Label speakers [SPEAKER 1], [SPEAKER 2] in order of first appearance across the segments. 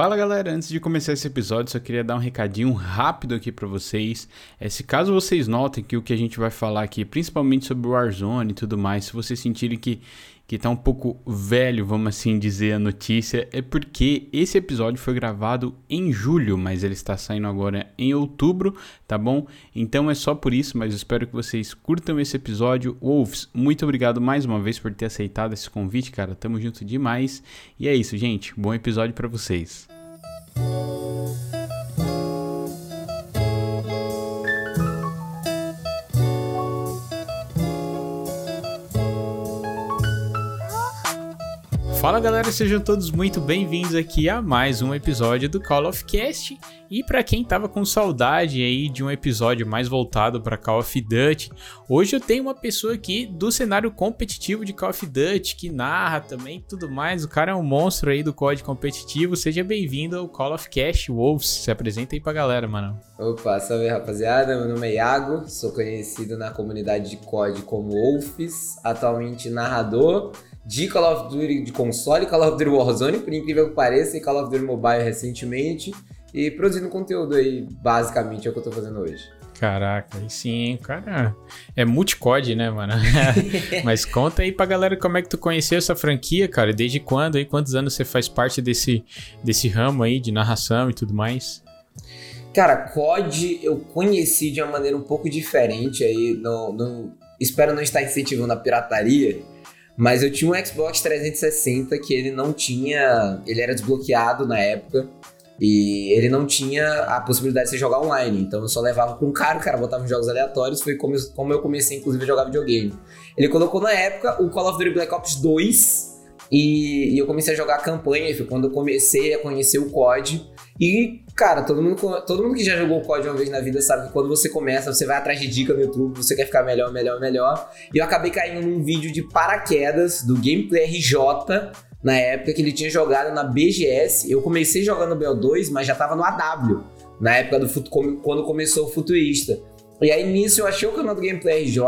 [SPEAKER 1] Fala galera, antes de começar esse episódio, só queria dar um recadinho rápido aqui para vocês. É, se caso vocês notem que o que a gente vai falar aqui, principalmente sobre o Warzone e tudo mais, se vocês sentirem que que tá um pouco velho, vamos assim dizer, a notícia, é porque esse episódio foi gravado em julho, mas ele está saindo agora em outubro, tá bom? Então é só por isso, mas espero que vocês curtam esse episódio. Wolves, muito obrigado mais uma vez por ter aceitado esse convite, cara. Tamo junto demais. E é isso, gente. Bom episódio para vocês. Fala galera, sejam todos muito bem-vindos aqui a mais um episódio do Call of Cast. E para quem tava com saudade aí de um episódio mais voltado para Call of Duty, hoje eu tenho uma pessoa aqui do cenário competitivo de Call of Duty que narra também tudo mais. O cara é um monstro aí do código competitivo. Seja bem-vindo ao Call of Cast Wolves. Se apresenta aí pra galera, mano.
[SPEAKER 2] Opa, salve rapaziada. Meu nome é Iago, sou conhecido na comunidade de COD como Wolves, atualmente narrador de Call of Duty de console, Call of Duty Warzone, por incrível que pareça, e Call of Duty Mobile recentemente, e produzindo conteúdo aí, basicamente, é o que eu tô fazendo hoje.
[SPEAKER 1] Caraca, aí sim, cara. É multicode, né, mano? Mas conta aí pra galera como é que tu conheceu essa franquia, cara. Desde quando aí? Quantos anos você faz parte desse, desse ramo aí de narração e tudo mais?
[SPEAKER 2] Cara, COD eu conheci de uma maneira um pouco diferente aí. Não, não, espero não estar incentivando a pirataria. Mas eu tinha um Xbox 360 que ele não tinha. Ele era desbloqueado na época. E ele não tinha a possibilidade de você jogar online. Então eu só levava para um cara, o cara botava jogos aleatórios. Foi como, como eu comecei, inclusive, a jogar videogame. Ele colocou na época o Call of Duty Black Ops 2. E, e eu comecei a jogar a campanha. Foi quando eu comecei a conhecer o COD. E, cara, todo mundo, todo mundo que já jogou COD uma vez na vida sabe que quando você começa, você vai atrás de dica no YouTube, você quer ficar melhor, melhor, melhor. E eu acabei caindo num vídeo de paraquedas do Gameplay RJ, na época que ele tinha jogado na BGS. Eu comecei jogando no BO2, mas já tava no AW, na época do quando começou o Futurista. E aí nisso eu achei o canal do Gameplay RJ,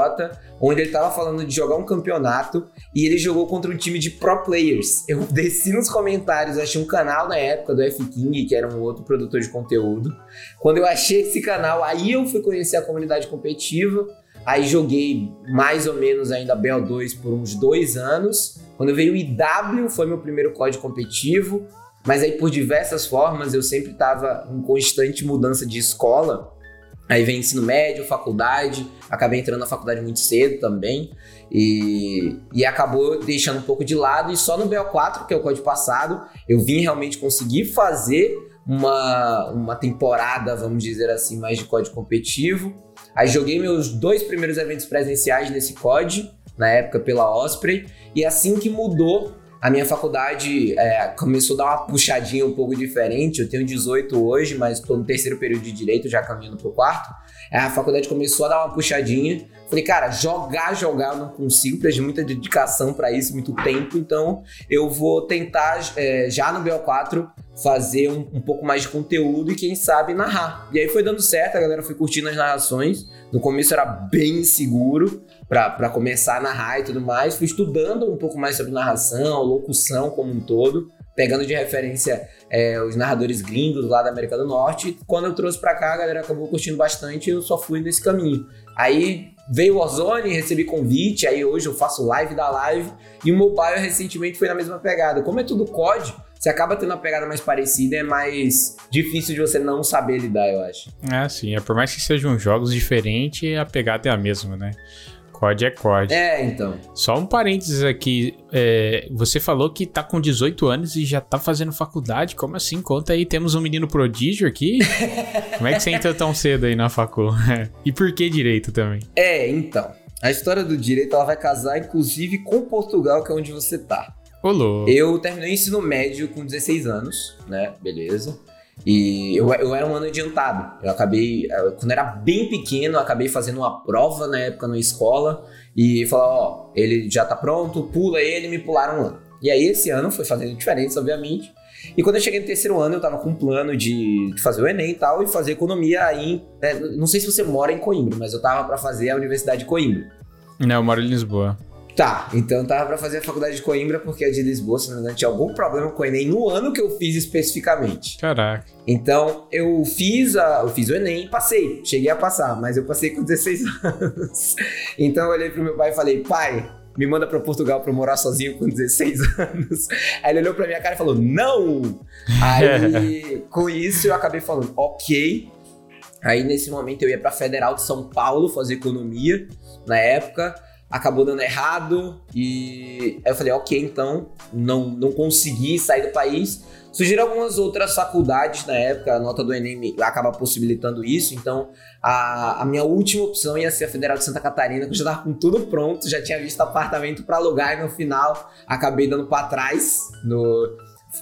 [SPEAKER 2] onde ele tava falando de jogar um campeonato e ele jogou contra um time de pro players. Eu desci nos comentários, achei um canal na época do F King, que era um outro produtor de conteúdo. Quando eu achei esse canal, aí eu fui conhecer a comunidade competitiva. Aí joguei mais ou menos ainda BO2 por uns dois anos. Quando veio o IW, foi meu primeiro código competitivo. Mas aí por diversas formas eu sempre estava em constante mudança de escola. Aí vem ensino médio, faculdade, acabei entrando na faculdade muito cedo também e, e acabou deixando um pouco de lado. E só no BO4, que é o código passado, eu vim realmente conseguir fazer uma, uma temporada, vamos dizer assim, mais de código competitivo. Aí joguei meus dois primeiros eventos presenciais nesse COD, na época pela Osprey, e assim que mudou a minha faculdade é, começou a dar uma puxadinha um pouco diferente. Eu tenho 18 hoje, mas estou no terceiro período de direito, já caminhando para o quarto. É, a faculdade começou a dar uma puxadinha. Falei, cara, jogar, jogar eu não consigo, preciso muita dedicação para isso, muito tempo. Então eu vou tentar, é, já no BO4, fazer um, um, pouco mais de conteúdo e quem sabe narrar. E aí foi dando certo, a galera foi curtindo as narrações. No começo era bem inseguro para começar a narrar e tudo mais. Fui estudando um pouco mais sobre narração, locução como um todo, pegando de referência é, os narradores gringos lá da América do Norte. Quando eu trouxe para cá, a galera acabou curtindo bastante e eu só fui nesse caminho. Aí veio o Warzone, recebi convite, aí hoje eu faço live da live e o mobile recentemente foi na mesma pegada. Como é tudo COD, você acaba tendo uma pegada mais parecida, é mais difícil de você não saber lidar, eu acho.
[SPEAKER 1] É, sim. É, por mais que sejam jogos diferentes, a pegada é a mesma, né? COD é COD.
[SPEAKER 2] É, então.
[SPEAKER 1] Só um parênteses aqui. É, você falou que tá com 18 anos e já tá fazendo faculdade. Como assim? Conta aí, temos um menino prodígio aqui? Como é que você entrou tão cedo aí na facul? e por que direito também?
[SPEAKER 2] É, então. A história do direito ela vai casar, inclusive, com Portugal, que é onde você tá.
[SPEAKER 1] Olô.
[SPEAKER 2] Eu terminei o ensino médio com 16 anos, né? Beleza. E eu, eu era um ano adiantado. Eu acabei, quando era bem pequeno, acabei fazendo uma prova na época na escola e falar, ó, ele já tá pronto, pula ele, me pularam um ano. E aí esse ano foi fazendo diferença, obviamente. E quando eu cheguei no terceiro ano, eu tava com um plano de, de fazer o Enem e tal, e fazer economia aí. Né, não sei se você mora em Coimbra, mas eu tava para fazer a Universidade de Coimbra.
[SPEAKER 1] Não, eu moro em Lisboa.
[SPEAKER 2] Tá, então tava pra fazer a faculdade de Coimbra porque a de Lisboa, se não me engano, tinha algum problema com o Enem no ano que eu fiz especificamente.
[SPEAKER 1] Caraca.
[SPEAKER 2] Então eu fiz, a, eu fiz o Enem e passei. Cheguei a passar, mas eu passei com 16 anos. Então eu olhei pro meu pai e falei, pai, me manda para Portugal para morar sozinho com 16 anos. Aí ele olhou pra minha cara e falou, não! Aí com isso eu acabei falando, ok. Aí nesse momento eu ia pra Federal de São Paulo fazer economia na época acabou dando errado e aí eu falei, ok, então não, não consegui sair do país. Surgiram algumas outras faculdades na época, a nota do Enem acaba possibilitando isso, então a, a minha última opção ia ser a Federal de Santa Catarina, que eu já estava com tudo pronto, já tinha visto apartamento para alugar e no final acabei dando para trás. No,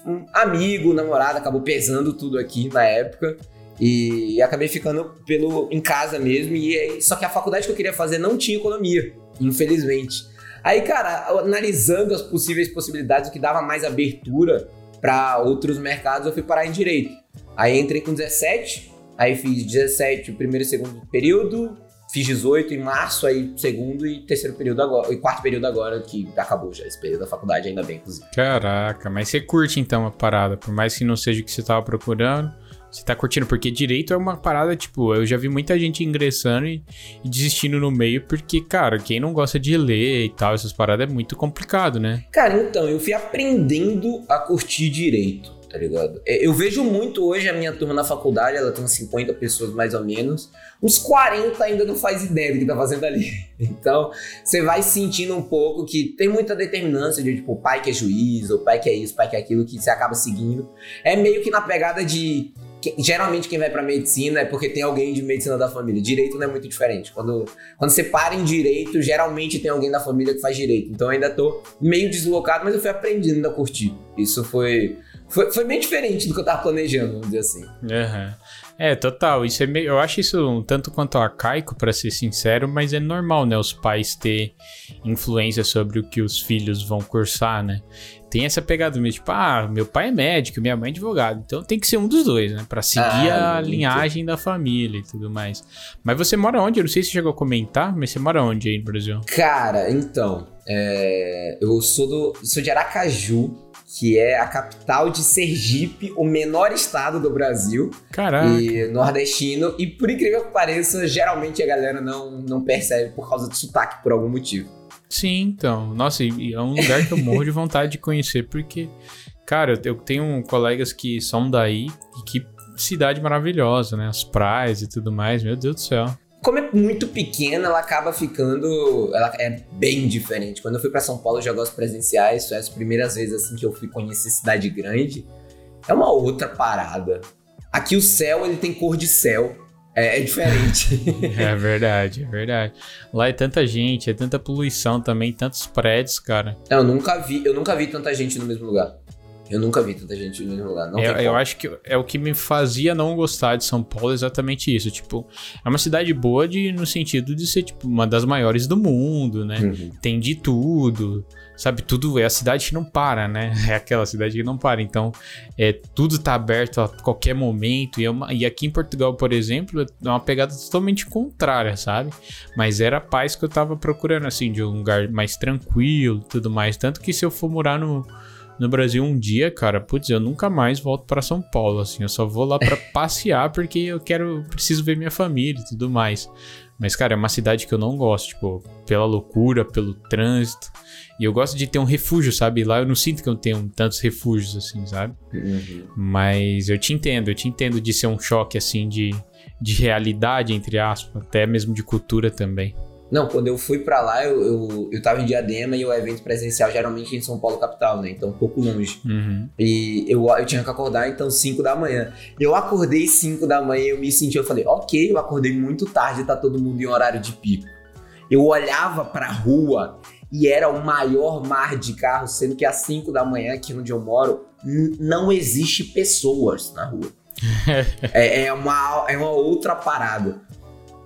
[SPEAKER 2] um amigo, namorado, acabou pesando tudo aqui na época. E acabei ficando pelo em casa mesmo. E só que a faculdade que eu queria fazer não tinha economia infelizmente. Aí, cara, analisando as possíveis possibilidades, o que dava mais abertura para outros mercados, eu fui parar em direito. Aí entrei com 17, aí fiz 17 o primeiro e segundo período, fiz 18 em março, aí segundo e terceiro período agora, e quarto período agora, que acabou já esse período da faculdade, ainda bem, inclusive.
[SPEAKER 1] Caraca, mas você curte então a parada, por mais que não seja o que você tava procurando. Você tá curtindo? Porque direito é uma parada, tipo, eu já vi muita gente ingressando e, e, desistindo no meio, porque, cara, quem não gosta de ler e tal, essas paradas é muito complicado, né?
[SPEAKER 2] Cara, então, eu fui aprendendo a curtir direito, tá ligado? É, eu vejo muito hoje a minha turma na faculdade, ela tem uns 50 pessoas mais ou menos, uns 40 ainda não faz ideia do que tá fazendo ali. Então, você vai sentindo um pouco que tem muita determinância de, tipo, pai que é juiz, ou pai que é isso, pai que é aquilo, que você acaba seguindo. É meio que na pegada de geralmente quem vai para medicina é porque tem alguém de medicina da família. Direito não é muito diferente. Quando, quando você para em direito, geralmente tem alguém da família que faz direito. Então eu ainda tô meio deslocado, mas eu fui aprendendo a curtir. Isso foi, foi, foi bem diferente do que eu tava planejando, vamos dizer assim.
[SPEAKER 1] Uhum. É, total. Isso é meio, eu acho isso um tanto quanto arcaico, para ser sincero, mas é normal, né? Os pais ter influência sobre o que os filhos vão cursar, né? Tem essa pegada mesmo, tipo, ah, meu pai é médico, minha mãe é advogado. Então tem que ser um dos dois, né? Pra seguir ah, a linhagem da família e tudo mais. Mas você mora onde? Eu não sei se chegou a comentar, mas você mora onde aí no Brasil?
[SPEAKER 2] Cara, então. É... Eu sou, do... sou de Aracaju, que é a capital de Sergipe, o menor estado do Brasil.
[SPEAKER 1] Caraca.
[SPEAKER 2] E nordestino. E por incrível que pareça, geralmente a galera não, não percebe por causa do sotaque, por algum motivo.
[SPEAKER 1] Sim, então. Nossa, é um lugar que eu morro de vontade de conhecer, porque, cara, eu tenho colegas que são daí e que cidade maravilhosa, né? As praias e tudo mais, meu Deus do céu
[SPEAKER 2] como é muito pequena, ela acaba ficando. Ela é bem diferente. Quando eu fui para São Paulo, já gosto presenciais. Foi as primeiras vezes assim que eu fui conhecer cidade grande. É uma outra parada. Aqui o céu ele tem cor de céu. É, é diferente.
[SPEAKER 1] é verdade, é verdade. Lá é tanta gente, é tanta poluição também, tantos prédios, cara.
[SPEAKER 2] Eu nunca vi, eu nunca vi tanta gente no mesmo lugar. Eu nunca vi tanta gente no mesmo lugar. Não
[SPEAKER 1] é, eu acho que é o que me fazia não gostar de São Paulo, exatamente isso. Tipo, é uma cidade boa de, no sentido de ser, tipo, uma das maiores do mundo, né? Uhum. Tem de tudo. Sabe, tudo é a cidade que não para, né? É aquela cidade que não para. Então, é, tudo tá aberto a qualquer momento. E, é uma, e aqui em Portugal, por exemplo, é uma pegada totalmente contrária, sabe? Mas era a paz que eu tava procurando, assim, de um lugar mais tranquilo tudo mais. Tanto que se eu for morar no no Brasil um dia, cara, putz, eu nunca mais volto para São Paulo, assim, eu só vou lá para passear porque eu quero, preciso ver minha família e tudo mais. Mas, cara, é uma cidade que eu não gosto, tipo, pela loucura, pelo trânsito. E eu gosto de ter um refúgio, sabe? Lá eu não sinto que eu tenho tantos refúgios, assim, sabe? Uhum. Mas eu te entendo, eu te entendo de ser um choque, assim, de, de realidade, entre aspas, até mesmo de cultura também.
[SPEAKER 2] Não, quando eu fui para lá, eu, eu, eu tava em Diadema e o evento presencial geralmente em São Paulo capital, né? Então um pouco longe. Uhum. E eu, eu tinha que acordar então 5 da manhã. Eu acordei 5 da manhã e eu me senti, eu falei, ok, eu acordei muito tarde, tá todo mundo em horário de pico. Eu olhava pra rua e era o maior mar de carros, sendo que às 5 da manhã, aqui onde eu moro, não existe pessoas na rua. é, é, uma, é uma outra parada.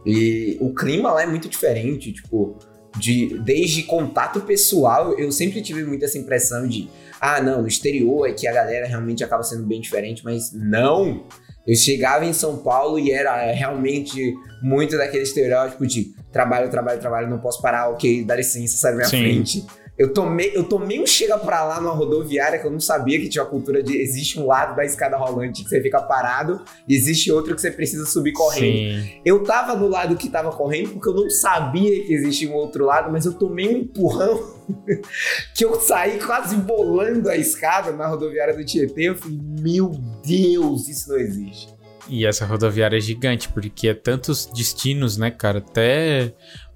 [SPEAKER 2] E o clima lá é muito diferente, tipo, de, desde contato pessoal, eu sempre tive muito essa impressão de, ah, não, no exterior é que a galera realmente acaba sendo bem diferente, mas não. Eu chegava em São Paulo e era realmente muito daquele estereótipo de trabalho, trabalho, trabalho, não posso parar, ok, dá licença, sai da minha Sim. frente. Eu tomei, eu tomei um chega pra lá numa rodoviária que eu não sabia que tinha a cultura de existe um lado da escada rolante que você fica parado e existe outro que você precisa subir correndo. Sim. Eu tava no lado que tava correndo porque eu não sabia que existia um outro lado, mas eu tomei um empurrão que eu saí quase bolando a escada na rodoviária do Tietê. Eu falei, meu Deus, isso não existe.
[SPEAKER 1] E essa rodoviária é gigante, porque é tantos destinos, né, cara? Até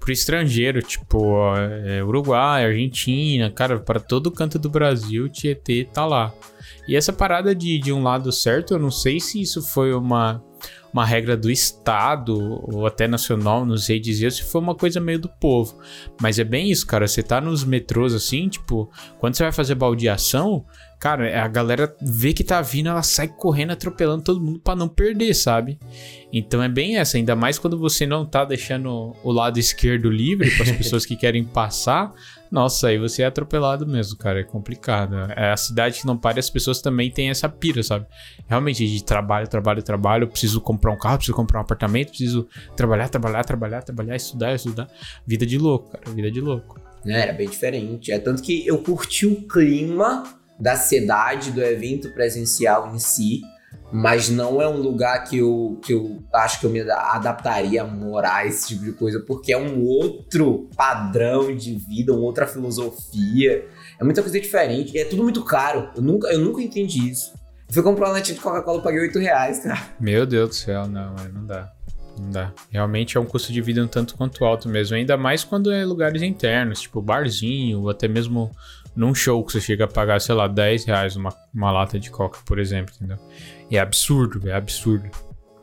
[SPEAKER 1] pro estrangeiro, tipo é, Uruguai, Argentina, cara, para todo canto do Brasil, Tietê tá lá. E essa parada de, de um lado certo, eu não sei se isso foi uma, uma regra do Estado ou até nacional, não sei dizer, se foi uma coisa meio do povo. Mas é bem isso, cara. Você tá nos metrôs assim, tipo, quando você vai fazer baldeação, Cara, a galera vê que tá vindo, ela sai correndo, atropelando todo mundo para não perder, sabe? Então é bem essa, ainda mais quando você não tá deixando o lado esquerdo livre para as pessoas que querem passar. Nossa, aí você é atropelado mesmo, cara. É complicado. É a cidade que não para, as pessoas também têm essa pira, sabe? Realmente, de trabalho, trabalho, trabalho. Eu preciso comprar um carro, preciso comprar um apartamento, preciso trabalhar, trabalhar, trabalhar, trabalhar, estudar, estudar. Vida de louco, cara. Vida de louco.
[SPEAKER 2] É, era bem diferente. É tanto que eu curti o clima da cidade, do evento presencial em si, mas não é um lugar que eu, que eu acho que eu me adaptaria a morar esse tipo de coisa, porque é um outro padrão de vida, uma outra filosofia. É muita coisa diferente e é tudo muito caro. Eu nunca, eu nunca entendi isso. Eu fui comprar uma latinha de Coca-Cola paguei 8 reais, cara.
[SPEAKER 1] Meu Deus do céu, não, não dá. Não dá. Realmente é um custo de vida um tanto quanto alto mesmo. Ainda mais quando é lugares internos, tipo barzinho, ou até mesmo num show que você chega a pagar, sei lá, 10 reais uma, uma lata de coca, por exemplo, entendeu? É absurdo, é absurdo.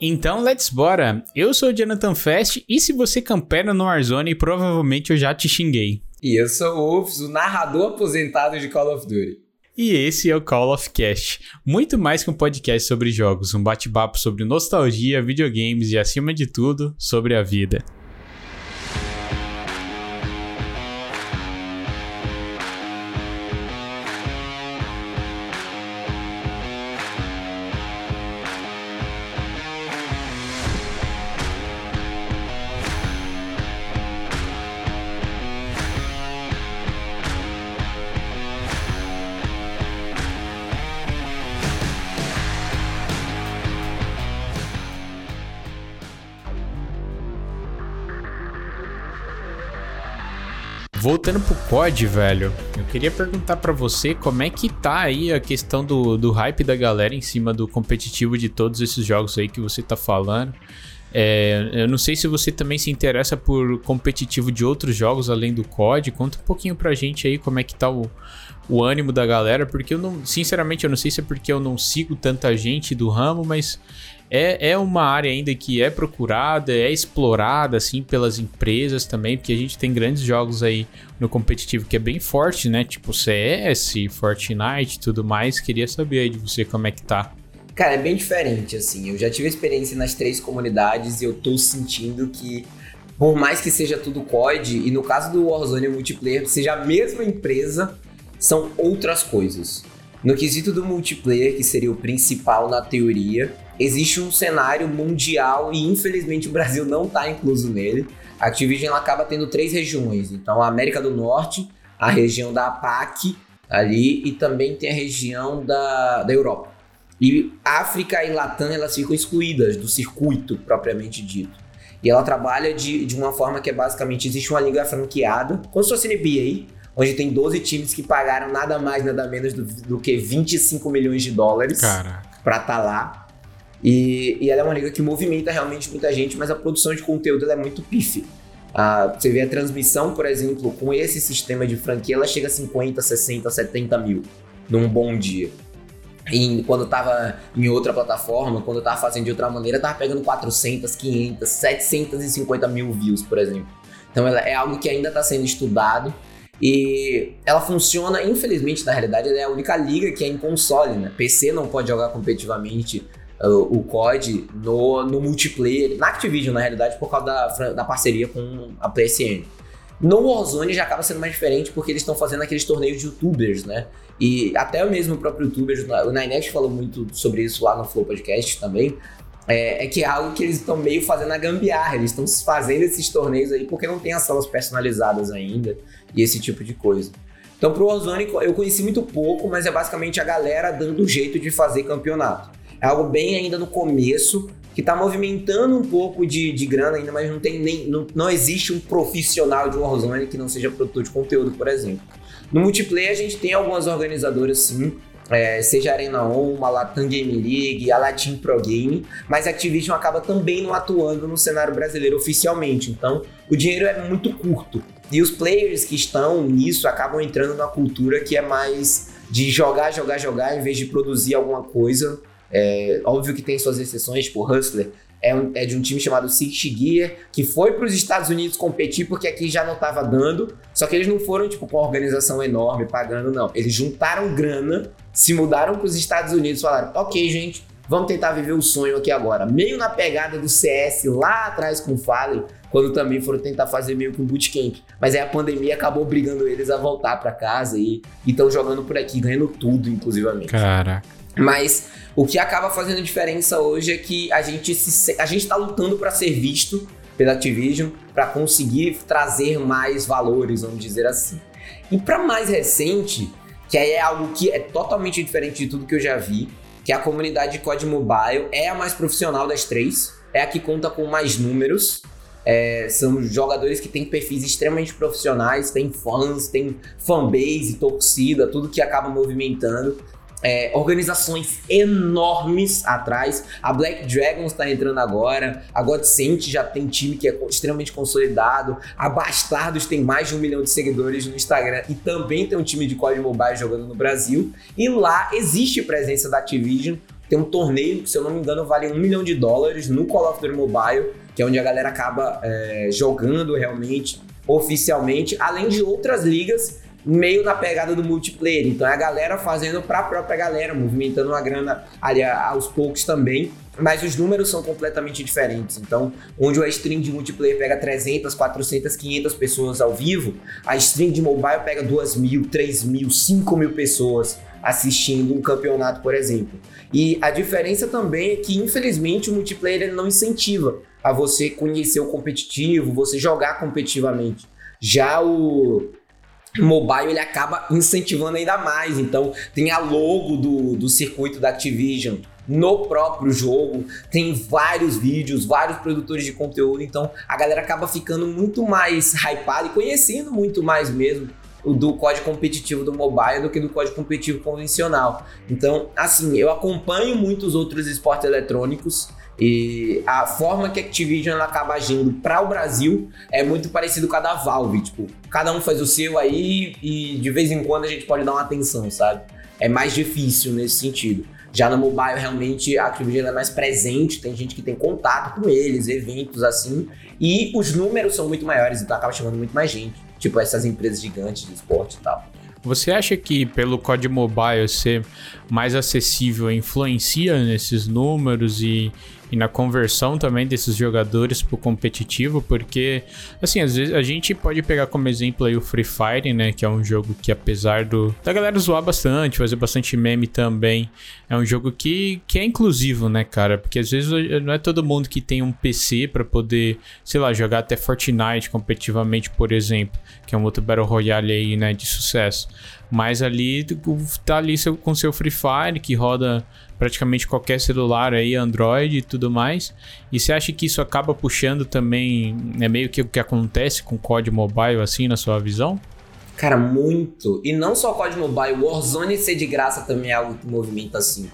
[SPEAKER 1] Então, let's bora! Eu sou o Jonathan Fest e se você campera no Warzone, provavelmente eu já te xinguei.
[SPEAKER 2] E eu sou o Ufs, o narrador aposentado de Call of Duty.
[SPEAKER 1] E esse é o Call of Cast, muito mais que um podcast sobre jogos, um bate-papo sobre nostalgia, videogames e, acima de tudo, sobre a vida. Voltando pro COD, velho, eu queria perguntar para você como é que tá aí a questão do, do hype da galera em cima do competitivo de todos esses jogos aí que você tá falando. É, eu não sei se você também se interessa por competitivo de outros jogos além do COD. Conta um pouquinho pra gente aí como é que tá o, o ânimo da galera, porque eu não, sinceramente, eu não sei se é porque eu não sigo tanta gente do ramo, mas é, é uma área ainda que é procurada, é explorada assim pelas empresas também, porque a gente tem grandes jogos aí no competitivo que é bem forte, né? Tipo CS, Fortnite tudo mais. Queria saber aí de você como é que tá.
[SPEAKER 2] Cara, é bem diferente, assim. Eu já tive experiência nas três comunidades e eu tô sentindo que, por mais que seja tudo COD, e no caso do Warzone multiplayer, seja a mesma empresa, são outras coisas. No quesito do multiplayer, que seria o principal na teoria, existe um cenário mundial e infelizmente o Brasil não está incluso nele. A Activision acaba tendo três regiões, então a América do Norte, a região da APAC ali e também tem a região da, da Europa. E África e Latam elas ficam excluídas do circuito propriamente dito. E ela trabalha de, de uma forma que é basicamente existe uma liga franqueada, como se fosse NBA, onde tem 12 times que pagaram nada mais, nada menos do, do que 25 milhões de dólares para estar tá lá. E, e ela é uma liga que movimenta realmente muita gente, mas a produção de conteúdo é muito pife. Ah, você vê a transmissão, por exemplo, com esse sistema de franquia, ela chega a 50, 60, 70 mil num bom dia. E quando tava em outra plataforma, quando eu tava fazendo de outra maneira, tava pegando 400, 500, 750 mil views, por exemplo. Então ela é algo que ainda está sendo estudado e ela funciona, infelizmente, na realidade, ela é a única liga que é em console, né? PC não pode jogar competitivamente o COD no, no multiplayer, na Activision na realidade, por causa da, da parceria com a PSN. No Warzone já acaba sendo mais diferente porque eles estão fazendo aqueles torneios de youtubers, né? E até mesmo o próprio youtuber, o Ninex falou muito sobre isso lá no Flow Podcast também. É, é que é algo que eles estão meio fazendo a gambiarra, eles estão fazendo esses torneios aí porque não tem as salas personalizadas ainda e esse tipo de coisa. Então pro Warzone eu conheci muito pouco, mas é basicamente a galera dando jeito de fazer campeonato. Algo bem ainda no começo, que está movimentando um pouco de, de grana ainda, mas não tem nem. Não, não existe um profissional de Warzone que não seja produtor de conteúdo, por exemplo. No multiplayer a gente tem algumas organizadoras sim, é, seja a Arena On, a Latam Game League, a Latin Pro Game, mas a Activision acaba também não atuando no cenário brasileiro oficialmente, então o dinheiro é muito curto. E os players que estão nisso acabam entrando na cultura que é mais de jogar, jogar, jogar, em vez de produzir alguma coisa. É, óbvio que tem suas exceções, tipo Hustler, é, um, é, de um time chamado Six Gear, que foi para os Estados Unidos competir porque aqui já não estava dando. Só que eles não foram tipo com uma organização enorme pagando, não. Eles juntaram grana, se mudaram para os Estados Unidos, falaram: ok, gente, vamos tentar viver o sonho aqui agora. Meio na pegada do CS lá atrás com o Fallen, quando também foram tentar fazer meio que um bootcamp. Mas aí a pandemia acabou obrigando eles a voltar para casa e estão jogando por aqui, ganhando tudo, inclusivamente.
[SPEAKER 1] Caraca.
[SPEAKER 2] Mas o que acaba fazendo diferença hoje é que a gente se, a gente está lutando para ser visto pela Activision para conseguir trazer mais valores, vamos dizer assim. E para mais recente, que aí é algo que é totalmente diferente de tudo que eu já vi, que é a comunidade de COD Mobile é a mais profissional das três, é a que conta com mais números. É, são jogadores que têm perfis extremamente profissionais, tem fãs, tem fanbase, torcida, tudo que acaba movimentando é, organizações enormes atrás. A Black Dragons está entrando agora, a Godsent já tem time que é extremamente consolidado, a Bastardos tem mais de um milhão de seguidores no Instagram e também tem um time de COD Mobile jogando no Brasil. E lá existe presença da Activision, tem um torneio que, se eu não me engano, vale um milhão de dólares no Call of Duty Mobile, que é onde a galera acaba é, jogando realmente, oficialmente, além de outras ligas meio na pegada do multiplayer. Então é a galera fazendo para a própria galera, movimentando uma grana ali aos poucos também. Mas os números são completamente diferentes. Então, onde a stream de multiplayer pega 300, 400, 500 pessoas ao vivo, a stream de mobile pega 2 mil, 3 mil, 5 mil pessoas assistindo um campeonato, por exemplo. E a diferença também é que, infelizmente, o multiplayer não incentiva a você conhecer o competitivo, você jogar competitivamente. Já o, mobile ele acaba incentivando ainda mais. Então, tem a logo do, do circuito da Activision no próprio jogo, tem vários vídeos, vários produtores de conteúdo, então a galera acaba ficando muito mais hypada e conhecendo muito mais mesmo do código competitivo do mobile do que do código competitivo convencional. Então, assim, eu acompanho muitos outros esportes eletrônicos, e a forma que a Activision acaba agindo para o Brasil é muito parecido com a da Valve. Tipo, cada um faz o seu aí e de vez em quando a gente pode dar uma atenção, sabe? É mais difícil nesse sentido. Já no mobile, realmente, a Activision é mais presente, tem gente que tem contato com eles, eventos assim, e os números são muito maiores, então acaba chamando muito mais gente. Tipo, essas empresas gigantes de esporte e tal.
[SPEAKER 1] Você acha que pelo código mobile ser mais acessível influencia nesses números e e na conversão também desses jogadores pro competitivo, porque, assim, às vezes a gente pode pegar como exemplo aí o Free Fire, né, que é um jogo que apesar do da galera zoar bastante, fazer bastante meme também, é um jogo que, que é inclusivo, né, cara, porque às vezes não é todo mundo que tem um PC para poder, sei lá, jogar até Fortnite competitivamente, por exemplo, que é um outro Battle Royale aí, né, de sucesso. Mas ali tá ali com seu Free Fire que roda praticamente qualquer celular aí, Android e tudo mais. E você acha que isso acaba puxando também, é meio que o que acontece com o COD Mobile, assim, na sua visão?
[SPEAKER 2] Cara, muito. E não só COD Mobile, Warzone ser de graça também é algo que movimenta assim.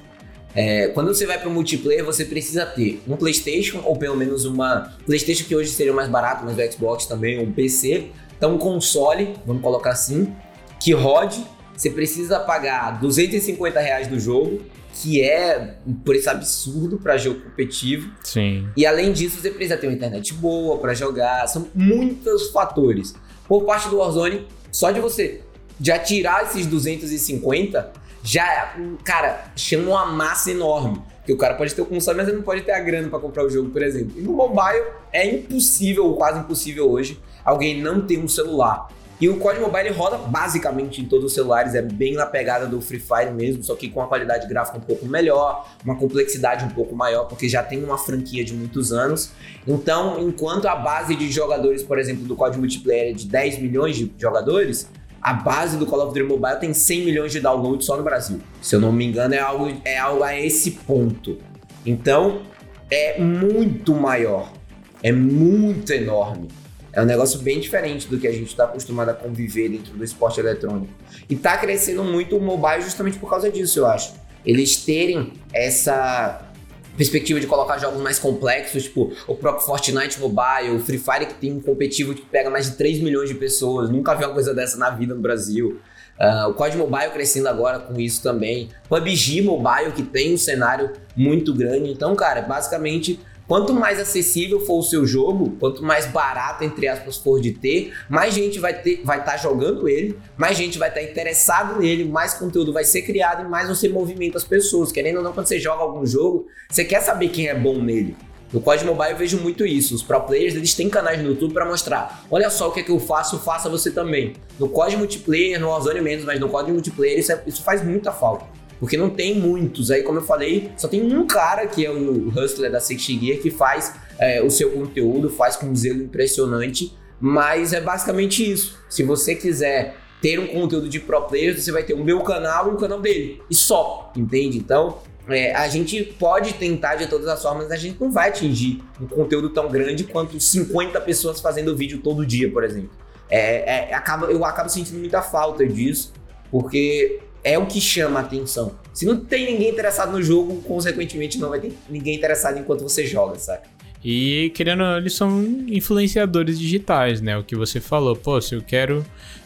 [SPEAKER 2] É, quando você vai para o multiplayer, você precisa ter um PlayStation, ou pelo menos uma PlayStation que hoje seria mais barato, mas o Xbox também, um PC. Então, um console, vamos colocar assim, que rode. Você precisa pagar 250 reais do jogo que é um preço absurdo para jogo competitivo.
[SPEAKER 1] Sim.
[SPEAKER 2] E além disso, você precisa ter uma internet boa para jogar. São muitos fatores. Por parte do Warzone, só de você já tirar esses 250, já, cara, chama uma massa enorme. Que o cara pode ter o console, mas ele não pode ter a grana para comprar o jogo, por exemplo. E no mobile é impossível, ou quase impossível hoje, alguém não ter um celular. E o COD Mobile roda basicamente em todos os celulares, é bem na pegada do Free Fire mesmo, só que com a qualidade gráfica um pouco melhor, uma complexidade um pouco maior, porque já tem uma franquia de muitos anos. Então, enquanto a base de jogadores, por exemplo, do COD Multiplayer é de 10 milhões de jogadores, a base do Call of Duty Mobile tem 100 milhões de downloads só no Brasil. Se eu não me engano, é algo, é algo a esse ponto. Então, é muito maior. É muito enorme. É um negócio bem diferente do que a gente está acostumado a conviver dentro do esporte eletrônico. E está crescendo muito o mobile justamente por causa disso, eu acho. Eles terem essa perspectiva de colocar jogos mais complexos, tipo o próprio Fortnite Mobile, o Free Fire que tem um competitivo que pega mais de 3 milhões de pessoas, nunca vi uma coisa dessa na vida no Brasil. Uh, o COD Mobile crescendo agora com isso também. PUBG Mobile que tem um cenário muito grande. Então, cara, basicamente Quanto mais acessível for o seu jogo, quanto mais barato, entre aspas, for de ter, mais gente vai estar vai tá jogando ele, mais gente vai estar tá interessado nele, mais conteúdo vai ser criado e mais você movimenta as pessoas. Querendo ou não, quando você joga algum jogo, você quer saber quem é bom nele. No COD Mobile eu vejo muito isso. Os pro players eles têm canais no YouTube para mostrar. Olha só o que, é que eu faço, faça você também. No COD multiplayer, no Warzone menos, mas no COD multiplayer isso, é, isso faz muita falta. Porque não tem muitos. Aí, como eu falei, só tem um cara que é o Hustler da Six Gear que faz é, o seu conteúdo, faz com um zelo impressionante. Mas é basicamente isso. Se você quiser ter um conteúdo de pro players, você vai ter o meu canal e o canal dele. E só, entende? Então, é, a gente pode tentar de todas as formas, mas a gente não vai atingir um conteúdo tão grande quanto 50 pessoas fazendo vídeo todo dia, por exemplo. É, é, acaba, eu acabo sentindo muita falta disso, porque é o que chama a atenção. Se não tem ninguém interessado no jogo, consequentemente não vai ter ninguém interessado enquanto você joga, sabe?
[SPEAKER 1] E querendo, eles são influenciadores digitais, né? O que você falou, pô, se eu quero.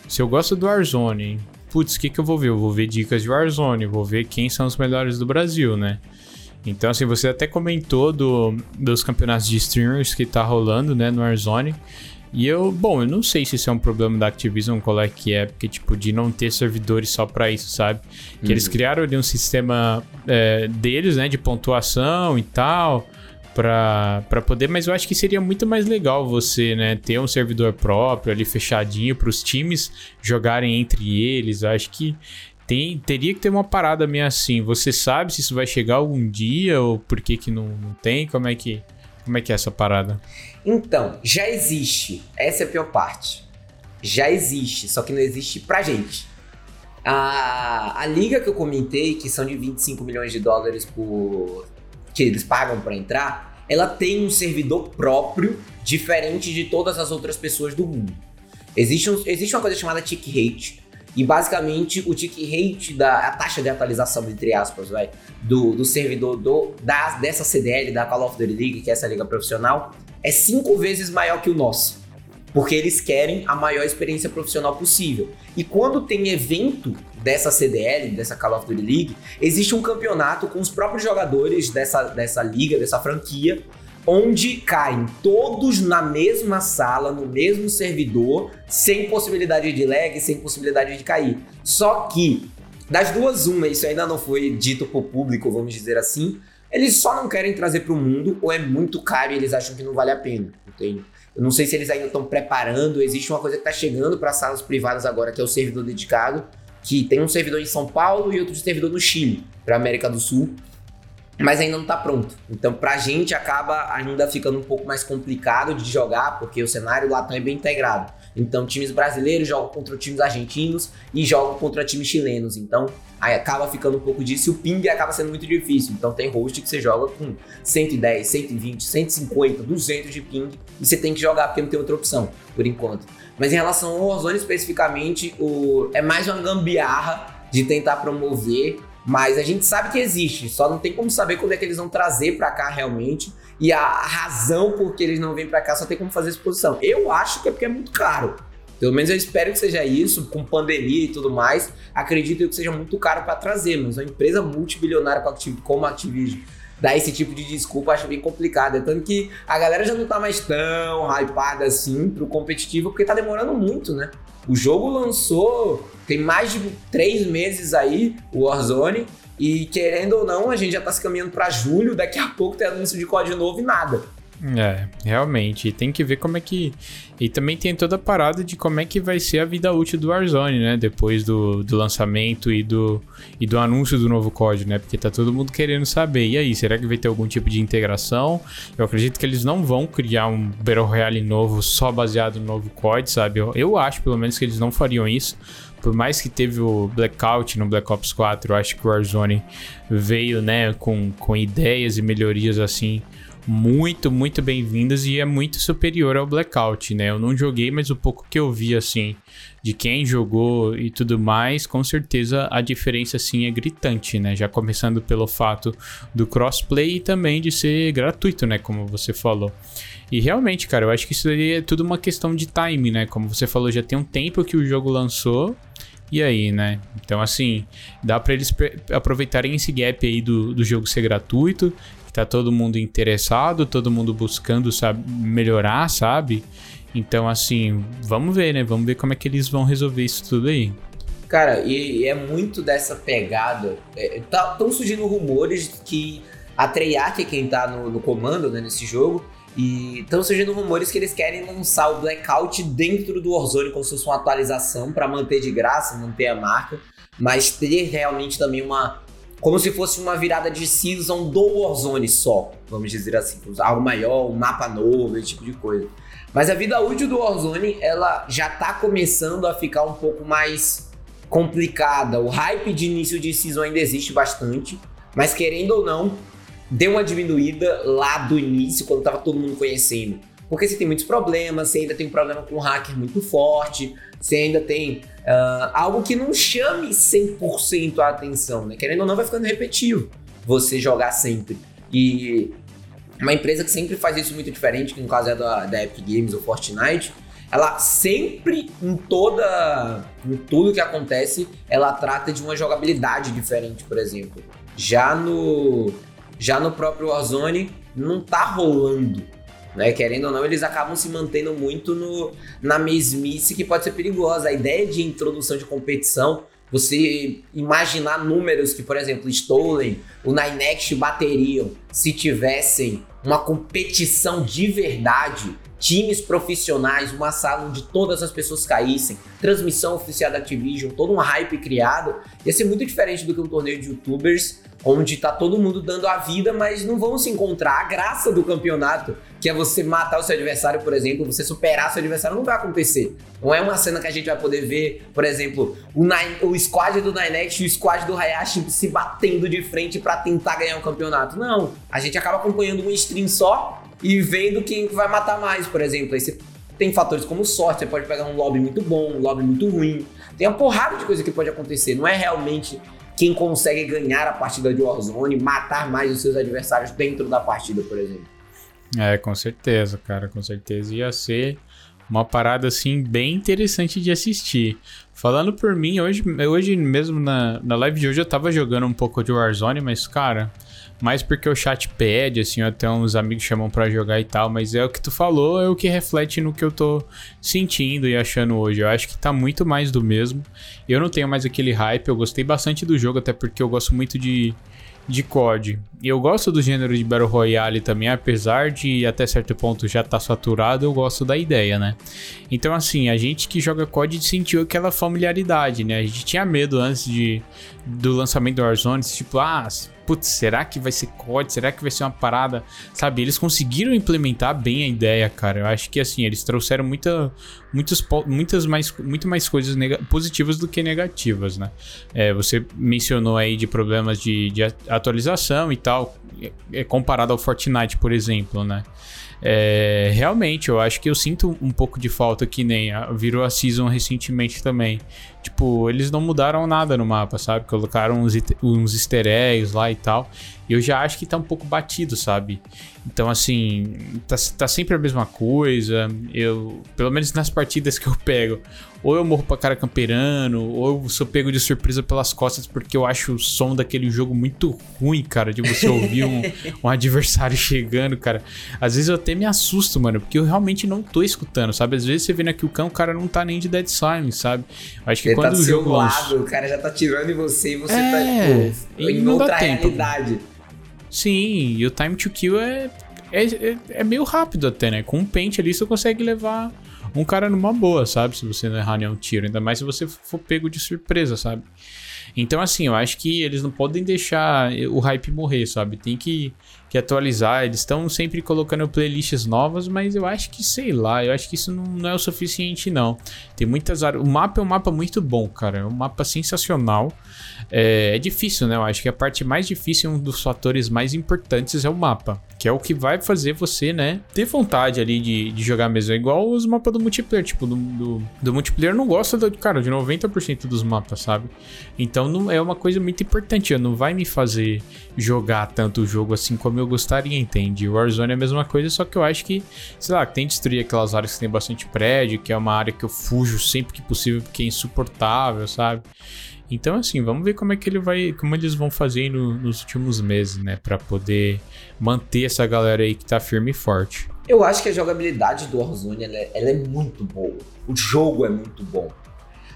[SPEAKER 1] Se eu gosto do Warzone, putz, o que, que eu vou ver? Eu vou ver dicas de Warzone, vou ver quem são os melhores do Brasil, né? Então, assim, você até comentou do, dos campeonatos de streamers que tá rolando, né, no Warzone. E eu, bom, eu não sei se isso é um problema da Activision, qual é que é, porque, tipo, de não ter servidores só para isso, sabe? Que uhum. eles criaram ali um sistema é, deles, né, de pontuação e tal, pra, pra poder, mas eu acho que seria muito mais legal você, né, ter um servidor próprio ali fechadinho para os times jogarem entre eles. Eu acho que tem, teria que ter uma parada meio assim. Você sabe se isso vai chegar algum dia ou por que que não, não tem? Como é que, como é que é essa parada?
[SPEAKER 2] Então, já existe. Essa é a pior parte. Já existe, só que não existe pra gente. A, a liga que eu comentei, que são de 25 milhões de dólares por que eles pagam para entrar, ela tem um servidor próprio, diferente de todas as outras pessoas do mundo. Existe, um, existe uma coisa chamada tick rate, e basicamente o tick rate, da, a taxa de atualização, entre aspas, vai, do, do servidor do, da, dessa CDL, da Call of Duty League, que é essa liga profissional, é cinco vezes maior que o nosso. Porque eles querem a maior experiência profissional possível. E quando tem evento dessa CDL, dessa Call of Duty League, existe um campeonato com os próprios jogadores dessa, dessa liga, dessa franquia, onde caem todos na mesma sala, no mesmo servidor, sem possibilidade de lag, sem possibilidade de cair. Só que, das duas, uma, isso ainda não foi dito para o público, vamos dizer assim, eles só não querem trazer para o mundo ou é muito caro e eles acham que não vale a pena, entende? Eu não sei se eles ainda estão preparando, existe uma coisa que está chegando para salas privadas agora, que é o servidor dedicado, que tem um servidor em São Paulo e outro servidor no Chile, para América do Sul mas ainda não está pronto. Então, para a gente acaba ainda ficando um pouco mais complicado de jogar, porque o cenário lá também é bem integrado. Então, times brasileiros jogam contra times argentinos e jogam contra times chilenos. Então, aí acaba ficando um pouco disso e o ping acaba sendo muito difícil. Então, tem host que você joga com 110, 120, 150, 200 de ping e você tem que jogar porque não tem outra opção, por enquanto. Mas em relação ao Warzone especificamente, o... é mais uma gambiarra de tentar promover mas a gente sabe que existe, só não tem como saber quando é que eles vão trazer para cá realmente. E a razão por que eles não vêm para cá só tem como fazer exposição. Eu acho que é porque é muito caro. Pelo menos eu espero que seja isso, com pandemia e tudo mais. Acredito que seja muito caro para trazer, mas uma empresa multibilionária como a Activision dar esse tipo de desculpa acho bem complicado. É tanto que a galera já não tá mais tão hypada assim pro competitivo, porque tá demorando muito, né? O jogo lançou tem mais de três meses aí, o Warzone, e querendo ou não, a gente já tá se caminhando para julho, daqui a pouco tem anúncio de código novo e nada.
[SPEAKER 1] É, realmente. Tem que ver como é que. E também tem toda a parada de como é que vai ser a vida útil do Warzone, né? Depois do, do lançamento e do, e do anúncio do novo código, né? Porque tá todo mundo querendo saber. E aí, será que vai ter algum tipo de integração? Eu acredito que eles não vão criar um Battle Royale novo só baseado no novo código, sabe? Eu, eu acho, pelo menos, que eles não fariam isso por mais que teve o Blackout no Black Ops 4, eu acho que o Warzone veio, né, com, com ideias e melhorias assim muito, muito bem-vindas e é muito superior ao Blackout, né? Eu não joguei, mas o pouco que eu vi, assim, de quem jogou e tudo mais, com certeza a diferença, assim, é gritante, né? Já começando pelo fato do crossplay e também de ser gratuito, né? Como você falou. E realmente, cara, eu acho que isso aí é tudo uma questão de time, né? Como você falou, já tem um tempo que o jogo lançou. E aí, né? Então, assim, dá para eles aproveitarem esse gap aí do, do jogo ser gratuito tá todo mundo interessado, todo mundo buscando sabe, melhorar, sabe? Então, assim, vamos ver, né? Vamos ver como é que eles vão resolver isso tudo aí.
[SPEAKER 2] Cara, e, e é muito dessa pegada. Estão é, tá, surgindo rumores que a Treyarch é quem tá no, no comando né, nesse jogo. E estão surgindo rumores que eles querem lançar o Blackout dentro do Warzone como se fosse uma atualização para manter de graça, manter a marca, mas ter realmente também uma como se fosse uma virada de season do Warzone só, vamos dizer assim, algo maior, um mapa novo, esse tipo de coisa. Mas a vida útil do Warzone, ela já tá começando a ficar um pouco mais complicada. O hype de início de season ainda existe bastante, mas querendo ou não, deu uma diminuída lá do início, quando tava todo mundo conhecendo. Porque você tem muitos problemas, você ainda tem um problema com o hacker muito forte, você ainda tem uh, algo que não chame 100% a atenção, né? Querendo ou não, vai ficando repetitivo você jogar sempre. E uma empresa que sempre faz isso muito diferente, que no caso é da, da Epic Games ou Fortnite, ela sempre, em toda. em tudo que acontece, ela trata de uma jogabilidade diferente, por exemplo. Já no. Já no próprio Warzone, não tá rolando né? Querendo ou não, eles acabam se mantendo muito no, na mesmice que pode ser perigosa. A ideia de introdução de competição, você imaginar números que, por exemplo, Stolen, o Ninext bateriam se tivessem uma competição de verdade, times profissionais, uma sala onde todas as pessoas caíssem, transmissão oficial da Activision, todo um hype criado, ia ser muito diferente do que um torneio de youtubers onde tá todo mundo dando a vida, mas não vão se encontrar. A graça do campeonato, que é você matar o seu adversário, por exemplo, você superar seu adversário, não vai acontecer. Não é uma cena que a gente vai poder ver, por exemplo, o, Nine, o squad do Ninex e o squad do Hayashi se batendo de frente para tentar ganhar o um campeonato. Não, a gente acaba acompanhando um stream só e vendo quem vai matar mais, por exemplo. Aí você tem fatores como sorte, você pode pegar um lobby muito bom, um lobby muito ruim. Tem uma porrada de coisa que pode acontecer. Não é realmente quem consegue ganhar a partida de Warzone, matar mais os seus adversários dentro da partida, por exemplo.
[SPEAKER 1] É, com certeza, cara, com certeza ia ser uma parada assim bem interessante de assistir. Falando por mim, hoje, hoje mesmo na, na live de hoje eu tava jogando um pouco de Warzone, mas cara, mais porque o chat pede, assim, até uns amigos chamam para jogar e tal, mas é o que tu falou, é o que reflete no que eu tô sentindo e achando hoje. Eu acho que tá muito mais do mesmo. Eu não tenho mais aquele hype, eu gostei bastante do jogo, até porque eu gosto muito de de COD. Eu gosto do gênero de Battle Royale também, apesar de até certo ponto já estar tá saturado, eu gosto da ideia, né? Então, assim, a gente que joga COD sentiu aquela familiaridade, né? A gente tinha medo antes de, do lançamento do Warzone, tipo, ah, putz, será que vai ser COD? Será que vai ser uma parada? Sabe, eles conseguiram implementar bem a ideia, cara. Eu acho que assim, eles trouxeram muita, muitos, muitas mais, muito mais coisas positivas do que negativas, né? É, você mencionou aí de problemas de, de atualização e tal, é, comparado ao Fortnite, por exemplo, né? É, realmente, eu acho que eu sinto um pouco de falta que nem a, virou a Season recentemente também. Tipo, eles não mudaram nada no mapa, sabe? Colocaram uns, uns easter eggs lá e tal. E eu já acho que tá um pouco batido, sabe? Então, assim, tá, tá sempre a mesma coisa. Eu, pelo menos nas partidas que eu pego, ou eu morro pra cara camperando, ou eu sou pego de surpresa pelas costas porque eu acho o som daquele jogo muito ruim, cara, de você ouvir um, um adversário chegando, cara. Às vezes eu até me assusto, mano, porque eu realmente não tô escutando, sabe? Às vezes você vê aqui o cão, o cara não tá nem de Dead Silence, sabe?
[SPEAKER 2] acho que Ele quando tá o jogo. Lado, o cara já tá tirando em você e você é, tá, tipo, em outra realidade.
[SPEAKER 1] Sim, e o time to kill é é, é, é, meio rápido até, né? Com um pente ali você consegue levar um cara numa boa, sabe? Se você não errar nenhum tiro. Ainda mais se você for pego de surpresa, sabe? Então, assim, eu acho que eles não podem deixar o hype morrer, sabe? Tem que, que atualizar. Eles estão sempre colocando playlists novas, mas eu acho que, sei lá, eu acho que isso não, não é o suficiente, não. Tem muitas áreas. O mapa é um mapa muito bom, cara. É um mapa sensacional. É, é difícil, né? Eu acho que a parte mais difícil, um dos fatores mais importantes é o mapa. Que é o que vai fazer você, né, ter vontade ali de, de jogar mesmo. É igual os mapas do multiplayer. Tipo, do, do, do multiplayer não gosta, do, cara, de 90% dos mapas, sabe? Então não é uma coisa muito importante. Não vai me fazer jogar tanto o jogo assim como eu gostaria, entende? Warzone é a mesma coisa, só que eu acho que, sei lá, tem destruir aquelas áreas que tem bastante prédio, que é uma área que eu fujo sempre que possível porque é insuportável, sabe? Então, assim, vamos ver como é que ele vai, como eles vão fazer no, nos últimos meses, né, para poder manter essa galera aí que tá firme e forte.
[SPEAKER 2] Eu acho que a jogabilidade do Warzone ela é, ela é muito boa. O jogo é muito bom.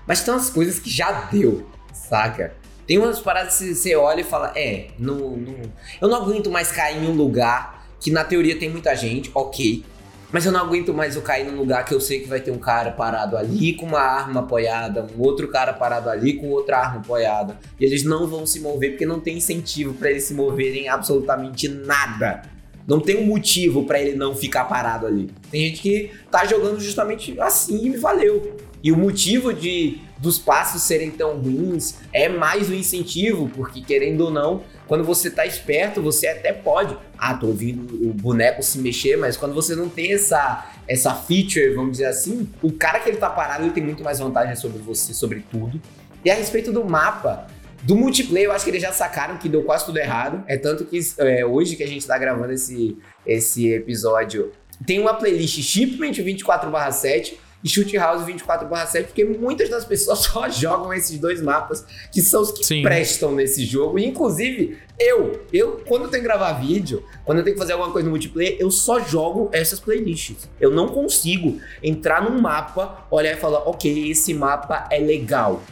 [SPEAKER 2] Mas tem umas coisas que já deu, saca? Tem umas paradas que você olha e fala, é, não, eu não aguento mais cair em um lugar que na teoria tem muita gente, ok. Mas eu não aguento mais eu cair num lugar que eu sei que vai ter um cara parado ali com uma arma apoiada, um outro cara parado ali com outra arma apoiada. E eles não vão se mover porque não tem incentivo para eles se moverem absolutamente nada. Não tem um motivo para ele não ficar parado ali. Tem gente que tá jogando justamente assim e valeu. E o motivo de dos passos serem tão ruins é mais um incentivo, porque querendo ou não, quando você tá esperto, você até pode. Ah, tô ouvindo o boneco se mexer, mas quando você não tem essa, essa feature, vamos dizer assim, o cara que ele tá parado, ele tem muito mais vantagem sobre você, sobre tudo. E a respeito do mapa, do multiplayer, eu acho que eles já sacaram que deu quase tudo errado. É tanto que é, hoje que a gente tá gravando esse, esse episódio, tem uma playlist Shipment 24/7 e Shoot House 24/7, porque muitas das pessoas só jogam esses dois mapas, que são os que Sim. prestam nesse jogo. E, inclusive, eu, eu, quando eu tenho que gravar vídeo, quando eu tenho que fazer alguma coisa no multiplayer, eu só jogo essas playlists. Eu não consigo entrar num mapa, olhar e falar, ok, esse mapa é legal.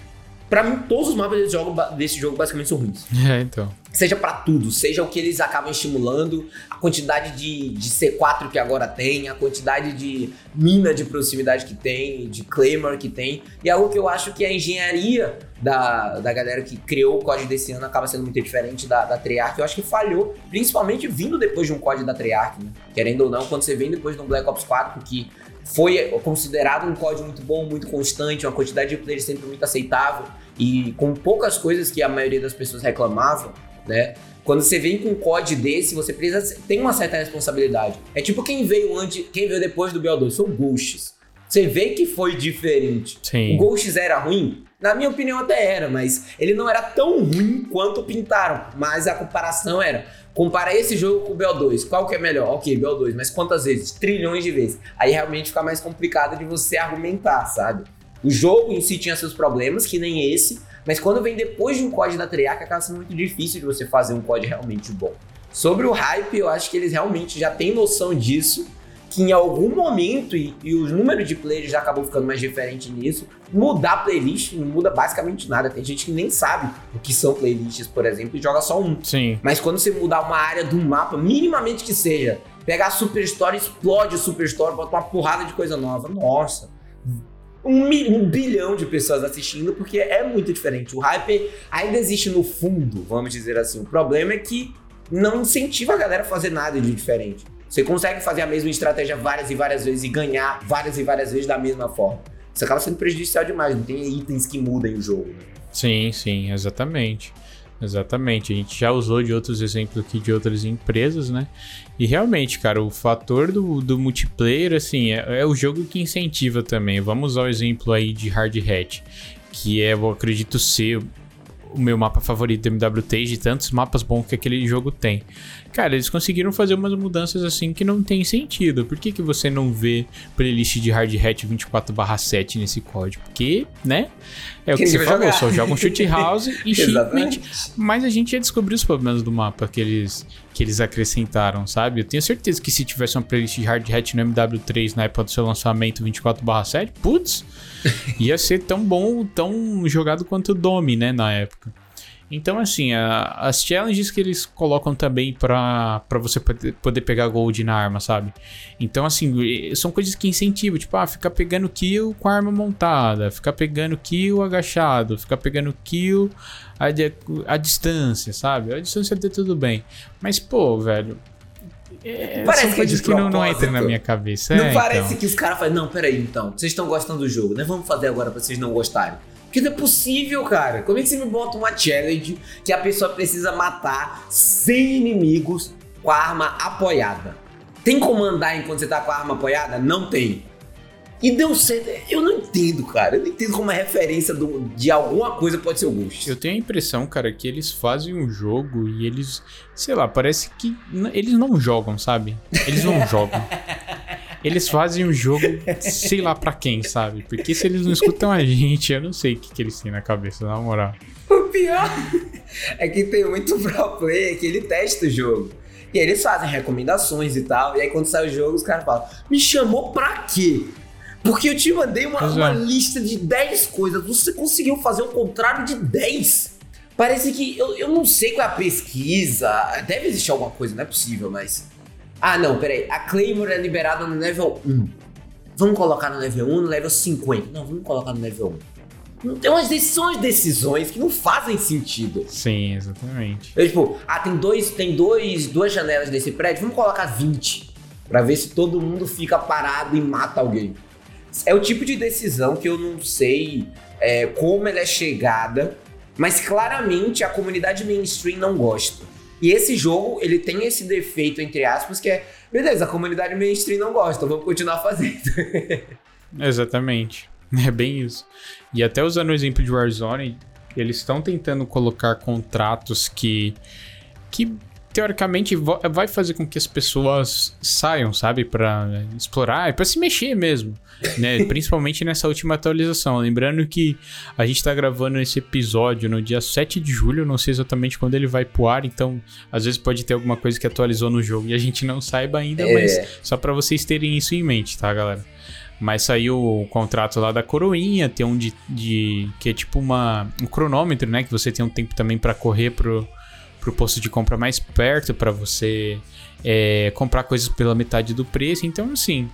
[SPEAKER 2] Pra mim, todos os mapas desse jogo, desse jogo basicamente são ruins.
[SPEAKER 1] É, então.
[SPEAKER 2] Seja para tudo, seja o que eles acabam estimulando, a quantidade de, de C4 que agora tem, a quantidade de mina de proximidade que tem, de Claymore que tem. E é algo que eu acho que a engenharia da, da galera que criou o código desse ano acaba sendo muito diferente da, da Treyarch. Eu acho que falhou, principalmente vindo depois de um código da Treyarch, né? Querendo ou não, quando você vem depois de um Black Ops 4 que foi considerado um código muito bom, muito constante, uma quantidade de players sempre muito aceitável e com poucas coisas que a maioria das pessoas reclamavam, né? Quando você vem com um código desse, você precisa tem uma certa responsabilidade. É tipo quem veio antes, quem veio depois do BO2, foi o Ghosts. Você vê que foi diferente.
[SPEAKER 1] Sim.
[SPEAKER 2] O Ghosts era ruim? Na minha opinião até era, mas ele não era tão ruim quanto pintaram. Mas a comparação era, Compara esse jogo com o BO2. Qual que é melhor? Ok, BO2, mas quantas vezes? Trilhões de vezes. Aí realmente fica mais complicado de você argumentar, sabe? O jogo em si tinha seus problemas, que nem esse, mas quando vem depois de um código da Treyarch, acaba sendo muito difícil de você fazer um código realmente bom. Sobre o hype, eu acho que eles realmente já têm noção disso que em algum momento, e, e o número de players já acabou ficando mais diferente nisso, mudar a playlist não muda basicamente nada. Tem gente que nem sabe o que são playlists, por exemplo, e joga só um.
[SPEAKER 1] Sim.
[SPEAKER 2] Mas quando você mudar uma área do mapa, minimamente que seja, pegar a Superstore, explode o Superstore, bota uma porrada de coisa nova. Nossa. Um, um, bilhão de pessoas assistindo, porque é muito diferente. O hype ainda existe no fundo, vamos dizer assim. O problema é que não incentiva a galera a fazer nada de diferente. Você consegue fazer a mesma estratégia várias e várias vezes e ganhar várias e várias vezes da mesma forma. Isso acaba sendo prejudicial demais, não tem itens que mudem o jogo. Né?
[SPEAKER 1] Sim, sim, exatamente. Exatamente, a gente já usou de outros exemplos aqui de outras empresas, né? E realmente, cara, o fator do, do multiplayer, assim, é, é o jogo que incentiva também. Vamos usar o exemplo aí de Hard Hat, que é, eu acredito ser o meu mapa favorito do MWT de tantos mapas bons que aquele jogo tem. Cara, eles conseguiram fazer umas mudanças assim que não tem sentido. Por que, que você não vê playlist de Hard Hat 24/7 nesse código? Porque, né? É o que, que você falou, só jogam Shoot House e Shipment. Mas a gente já descobriu os problemas do mapa que eles, que eles acrescentaram, sabe? Eu tenho certeza que se tivesse uma playlist de Hard Hat no MW3 na época do seu lançamento 24/7, putz, ia ser tão bom, tão jogado quanto o Domi, né, na época. Então, assim, a, as challenges que eles colocam também pra, pra você poder, poder pegar gold na arma, sabe? Então, assim, são coisas que incentivam, tipo, ah, ficar pegando kill com a arma montada, ficar pegando kill agachado, ficar pegando kill a, a distância, sabe? A distância até tudo bem. Mas, pô, velho, é, parece coisas que, não, não entram na minha cabeça.
[SPEAKER 2] Não
[SPEAKER 1] é,
[SPEAKER 2] parece
[SPEAKER 1] então.
[SPEAKER 2] que os caras fazem, não, peraí, então, vocês estão gostando do jogo, né? Vamos fazer agora pra vocês não gostarem. Porque não é possível, cara. Como é que você me bota uma challenge que a pessoa precisa matar 100 inimigos com a arma apoiada? Tem como andar enquanto você tá com a arma apoiada? Não tem. E deu certo. Eu não entendo, cara. Eu não entendo como a referência do, de alguma coisa pode ser o Ghost.
[SPEAKER 1] Eu tenho a impressão, cara, que eles fazem um jogo e eles, sei lá, parece que eles não jogam, sabe? Eles não jogam. eles fazem um jogo, sei lá pra quem, sabe? Porque se eles não escutam a gente, eu não sei o que, que eles têm na cabeça, na moral.
[SPEAKER 2] O pior é que tem muito pro player que ele testa o jogo. E aí eles fazem recomendações e tal. E aí quando sai o jogo, os caras falam: Me chamou pra quê? Porque eu te mandei uma, uma lista de 10 coisas. Você conseguiu fazer o contrário de 10. Parece que. Eu, eu não sei qual é a pesquisa. Deve existir alguma coisa, não é possível, mas. Ah, não, peraí. A Claymore é liberada no level 1. Vamos colocar no level 1, no level 50. Não, vamos colocar no level 1. Tem umas decisões, decisões que não fazem sentido.
[SPEAKER 1] Sim, exatamente.
[SPEAKER 2] Eu, tipo, ah, tem dois, tem dois, duas janelas desse prédio, vamos colocar 20. Pra ver se todo mundo fica parado e mata alguém. É o tipo de decisão que eu não sei é, como ela é chegada, mas claramente a comunidade mainstream não gosta. E esse jogo, ele tem esse defeito, entre aspas, que é, beleza, a comunidade mainstream não gosta, vamos continuar fazendo.
[SPEAKER 1] Exatamente. É bem isso. E até usando o exemplo de Warzone, eles estão tentando colocar contratos que, que teoricamente vai fazer com que as pessoas saiam, sabe, para explorar e para se mexer mesmo, né? Principalmente nessa última atualização. Lembrando que a gente tá gravando esse episódio no dia 7 de julho, não sei exatamente quando ele vai pro ar, então às vezes pode ter alguma coisa que atualizou no jogo e a gente não saiba ainda, é. mas só para vocês terem isso em mente, tá, galera? Mas saiu o contrato lá da coroinha, tem um de, de que é tipo uma um cronômetro, né, que você tem um tempo também para correr pro pro posto de compra mais perto para você é, comprar coisas pela metade do preço. Então, assim,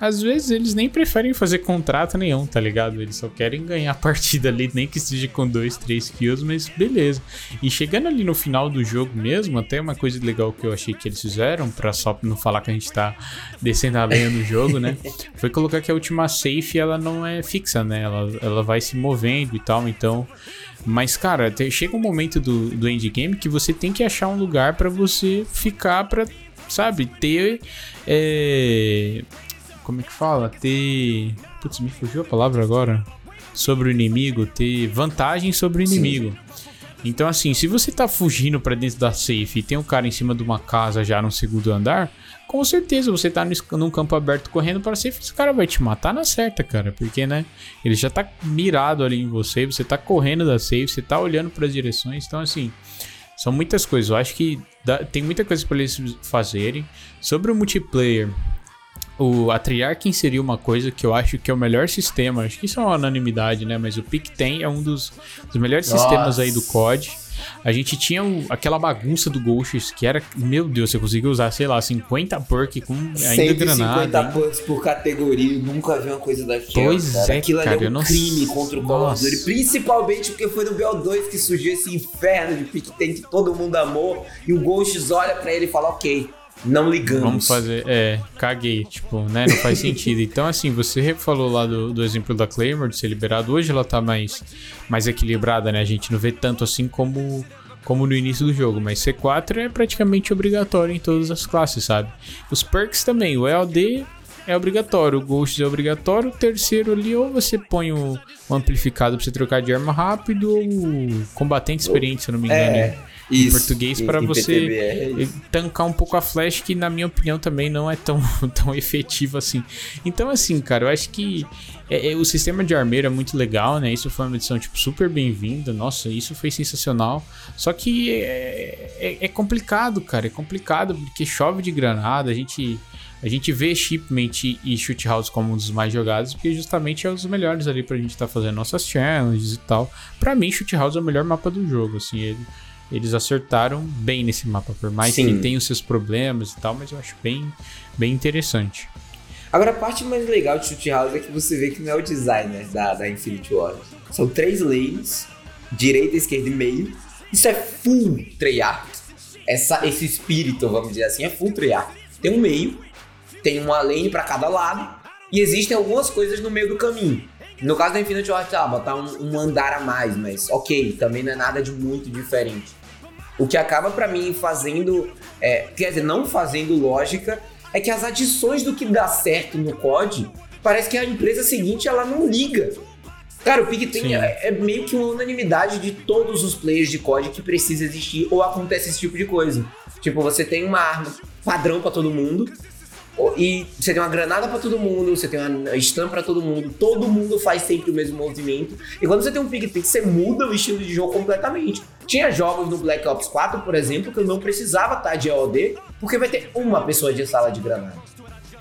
[SPEAKER 1] às vezes eles nem preferem fazer contrato nenhum, tá ligado? Eles só querem ganhar a partida ali, nem que esteja com 2, 3 kills, mas beleza. E chegando ali no final do jogo mesmo, até uma coisa legal que eu achei que eles fizeram, pra só não falar que a gente tá descendo a lenha no jogo, né? Foi colocar que a última safe ela não é fixa, né? Ela, ela vai se movendo e tal, então. Mas, cara, chega um momento do, do endgame que você tem que achar um lugar para você ficar pra sabe, ter. É, como é que fala? Ter. Putz, me fugiu a palavra agora. Sobre o inimigo, ter vantagem sobre o inimigo. Sim. Então, assim, se você tá fugindo para dentro da safe e tem um cara em cima de uma casa já no segundo andar, com certeza você tá num campo aberto correndo para safe, esse cara vai te matar na certa, cara. Porque, né? Ele já tá mirado ali em você, você tá correndo da safe, você tá olhando para as direções. Então, assim, são muitas coisas. Eu acho que dá, tem muita coisa para eles fazerem. Sobre o multiplayer, o, a Treyarch inseriu uma coisa que eu acho que é o melhor sistema. Acho que isso é uma unanimidade, né? Mas o Picten é um dos, dos melhores Nossa. sistemas aí do COD. A gente tinha o, aquela bagunça do Ghosts que era, meu Deus, você conseguia usar, sei lá, 50 perk com ainda granada.
[SPEAKER 2] 50 perks por categoria, nunca vi uma coisa daquela.
[SPEAKER 1] Pois cara. é,
[SPEAKER 2] Aquilo
[SPEAKER 1] cara,
[SPEAKER 2] ali é um crime contra o Call of Duty, principalmente porque foi no BO2 que surgiu esse inferno de pick que todo mundo amou e o Ghosts olha para ele e fala, ok, não ligamos.
[SPEAKER 1] Vamos fazer. É, caguei. Tipo, né? Não faz sentido. Então, assim, você falou lá do, do exemplo da Claymore de ser liberado. Hoje ela tá mais, mais equilibrada, né? A gente não vê tanto assim como, como no início do jogo. Mas C4 é praticamente obrigatório em todas as classes, sabe? Os perks também. O EOD é obrigatório, o Ghost é obrigatório, o terceiro ali ou você põe o, o amplificado pra você trocar de arma rápido ou o combatente experiente, se eu não me engano. É, em português para você é tancar um pouco a flash, que na minha opinião também não é tão, tão efetivo assim. Então, assim, cara, eu acho que é, é, o sistema de armeiro é muito legal, né? Isso foi uma edição, tipo, super bem-vinda. Nossa, isso foi sensacional. Só que é, é, é complicado, cara. É complicado porque chove de granada. A gente a gente vê Shipment e Shoot House como um dos mais jogados, porque justamente é os melhores ali pra gente estar tá fazendo nossas challenges e tal. Pra mim, Shoot House é o melhor mapa do jogo, assim, ele, eles acertaram bem nesse mapa, por mais Sim. que tenha os seus problemas e tal, mas eu acho bem, bem interessante.
[SPEAKER 2] Agora, a parte mais legal de Shoot House é que você vê que não é o designer da, da Infinity War. São três lanes, direita, esquerda e meio. Isso é full Treyarch. Essa, esse espírito, vamos dizer assim, é full Treyarch. Tem um meio, tem uma lane para cada lado, e existem algumas coisas no meio do caminho. No caso da Infinity War, tá, botar um, um andar a mais, mas ok, também não é nada de muito diferente. O que acaba para mim fazendo, é, quer dizer, não fazendo lógica, é que as adições do que dá certo no COD, parece que a empresa seguinte ela não liga. Cara, o Pigten é, é, meio que uma unanimidade de todos os players de COD que precisa existir ou acontece esse tipo de coisa. Tipo, você tem uma arma padrão para todo mundo, e você tem uma granada para todo mundo, você tem uma stun para todo mundo, todo mundo faz sempre o mesmo movimento. E quando você tem um pick você muda o estilo de jogo completamente. Tinha jogos no Black Ops 4, por exemplo, que eu não precisava estar de AOD, porque vai ter uma pessoa de sala de granada.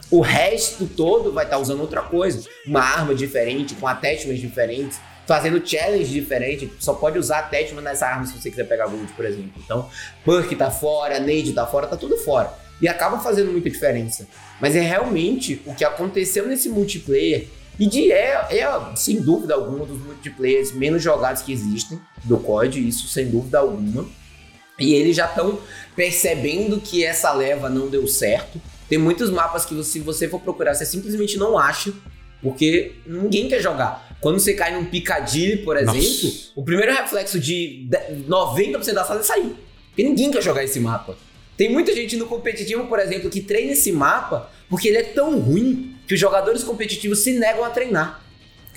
[SPEAKER 2] O resto todo vai estar usando outra coisa, uma arma diferente, com attachments diferentes, fazendo challenge diferente. Só pode usar attachment nessa arma se você quiser pegar gold, por exemplo. Então, perk tá fora, nade tá fora, tá tudo fora e acaba fazendo muita diferença. Mas é realmente o que aconteceu nesse multiplayer. E de é, é, sem dúvida alguma, dos multiplayers menos jogados que existem do COD, isso sem dúvida alguma. E eles já estão percebendo que essa leva não deu certo. Tem muitos mapas que, se você for procurar, você simplesmente não acha, porque ninguém quer jogar. Quando você cai num Picadilly, por exemplo, Nossa. o primeiro reflexo de 90% da sala é sair. Porque ninguém quer jogar esse mapa. Tem muita gente no competitivo, por exemplo, que treina esse mapa porque ele é tão ruim que os jogadores competitivos se negam a treinar.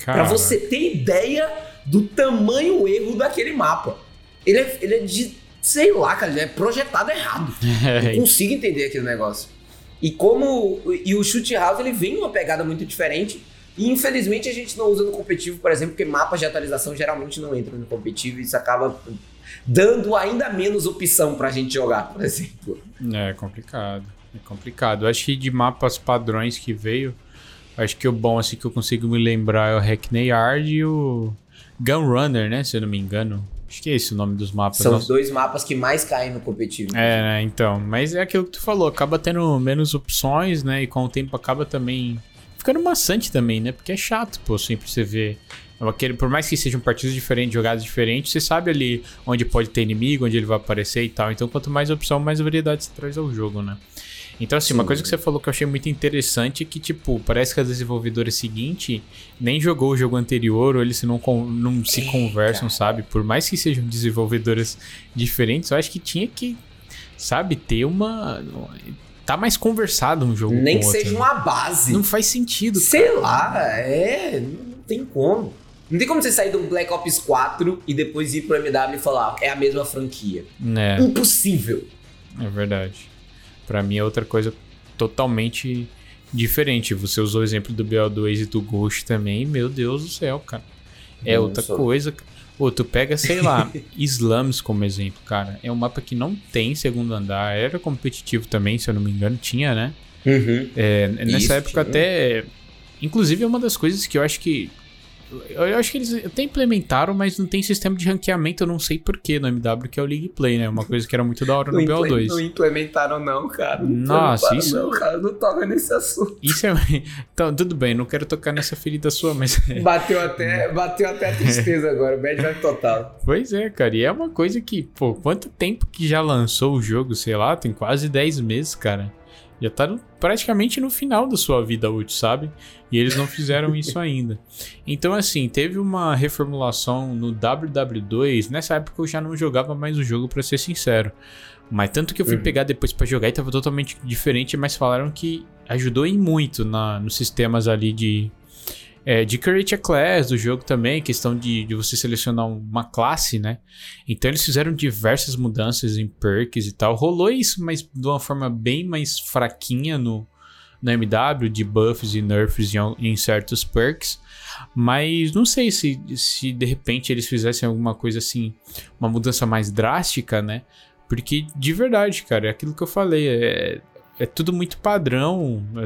[SPEAKER 2] Para você ter ideia do tamanho erro daquele mapa. Ele é, ele é de, sei lá, cara, ele é projetado errado. É. Não consigo entender aquele negócio. E como e o Shoot House ele vem uma pegada muito diferente. E infelizmente a gente não usa no competitivo, por exemplo, porque mapas de atualização geralmente não entram no competitivo e isso acaba dando ainda menos opção pra gente jogar, por exemplo.
[SPEAKER 1] É complicado. É complicado. Acho que de mapas padrões que veio, acho que o bom assim que eu consigo me lembrar é o Hackney Yard e o Gunrunner, né? Se eu não me engano. Acho que é esse o nome dos mapas.
[SPEAKER 2] São os dois mapas que mais caem no competitivo.
[SPEAKER 1] É, né? Então. Mas é aquilo que tu falou, acaba tendo menos opções, né? E com o tempo acaba também ficando maçante também, né? Porque é chato, pô, sempre você ver Aquele, por mais que sejam partidos diferentes, jogadas diferentes, você sabe ali onde pode ter inimigo, onde ele vai aparecer e tal. Então, quanto mais opção, mais variedade você traz ao jogo, né? Então, assim, Sim. uma coisa que você falou que eu achei muito interessante é que, tipo, parece que a desenvolvedora seguinte nem jogou o jogo anterior, ou eles não, não se conversam, sabe? Por mais que sejam desenvolvedoras diferentes, eu acho que tinha que, sabe, ter uma. Tá mais conversado um jogo.
[SPEAKER 2] Nem
[SPEAKER 1] que
[SPEAKER 2] seja
[SPEAKER 1] outro,
[SPEAKER 2] uma base.
[SPEAKER 1] Não faz sentido.
[SPEAKER 2] Sei cara. lá, é. Não tem como. Não tem como você sair do Black Ops 4 e depois ir pro MW e falar, é a mesma franquia.
[SPEAKER 1] É.
[SPEAKER 2] Impossível.
[SPEAKER 1] É verdade. Para mim é outra coisa totalmente diferente. Você usou o exemplo do BO2 e do Ghost também. Meu Deus do céu, cara. É Nossa. outra coisa. Ou tu pega, sei lá, Slams como exemplo, cara. É um mapa que não tem segundo andar. Era competitivo também, se eu não me engano. Tinha, né?
[SPEAKER 2] Uhum.
[SPEAKER 1] É, nessa Isso, época até. Inclusive, é uma das coisas que eu acho que eu acho que eles até implementaram, mas não tem sistema de ranqueamento, eu não sei porquê no MW, que é o League Play, né? Uma coisa que era muito da hora no BO2.
[SPEAKER 2] Não implementaram, não, cara. Não
[SPEAKER 1] Nossa, isso.
[SPEAKER 2] Não, cara, não toca nesse assunto.
[SPEAKER 1] Isso é. Então, tudo bem, não quero tocar nessa ferida sua, mas.
[SPEAKER 2] Bateu até, bateu até a tristeza agora, bad vai total.
[SPEAKER 1] Pois é, cara, e é uma coisa que, pô, quanto tempo que já lançou o jogo, sei lá, tem quase 10 meses, cara. Já tá praticamente no final da sua vida útil, sabe? E eles não fizeram isso ainda. Então, assim, teve uma reformulação no WW2. Nessa época eu já não jogava mais o jogo, para ser sincero. Mas tanto que eu fui uhum. pegar depois para jogar e tava totalmente diferente, mas falaram que ajudou em muito na, nos sistemas ali de, é, de Create a Class do jogo também, questão de, de você selecionar uma classe, né? Então eles fizeram diversas mudanças em perks e tal. Rolou isso, mas de uma forma bem mais fraquinha no, no MW, de buffs e nerfs em, em certos perks. Mas não sei se, se de repente eles fizessem alguma coisa assim, uma mudança mais drástica, né? Porque de verdade, cara, é aquilo que eu falei. É, é tudo muito padrão. É,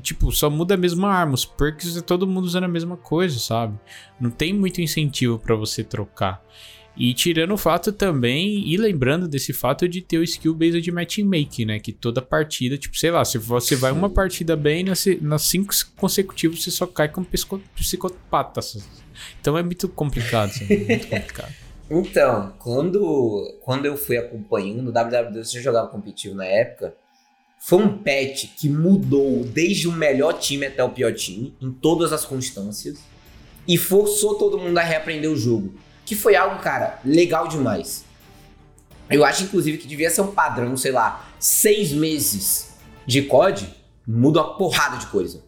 [SPEAKER 1] tipo, só muda a mesma arma. Os perks é todo mundo usando a mesma coisa, sabe? Não tem muito incentivo para você trocar. E tirando o fato também, e lembrando desse fato de ter o skill based matchmaking, né? Que toda partida, tipo, sei lá, se você vai uma partida bem, nas, nas cinco consecutivas você só cai com psicopatas. Então é muito complicado, sabe? muito complicado.
[SPEAKER 2] Então, quando, quando eu fui acompanhando, o WWE você jogava competitivo na época, foi um patch que mudou desde o melhor time até o pior time, em todas as constâncias, e forçou todo mundo a reaprender o jogo que foi algo, cara, legal demais. Eu acho, inclusive, que devia ser um padrão, sei lá, seis meses de COD, muda uma porrada de coisa.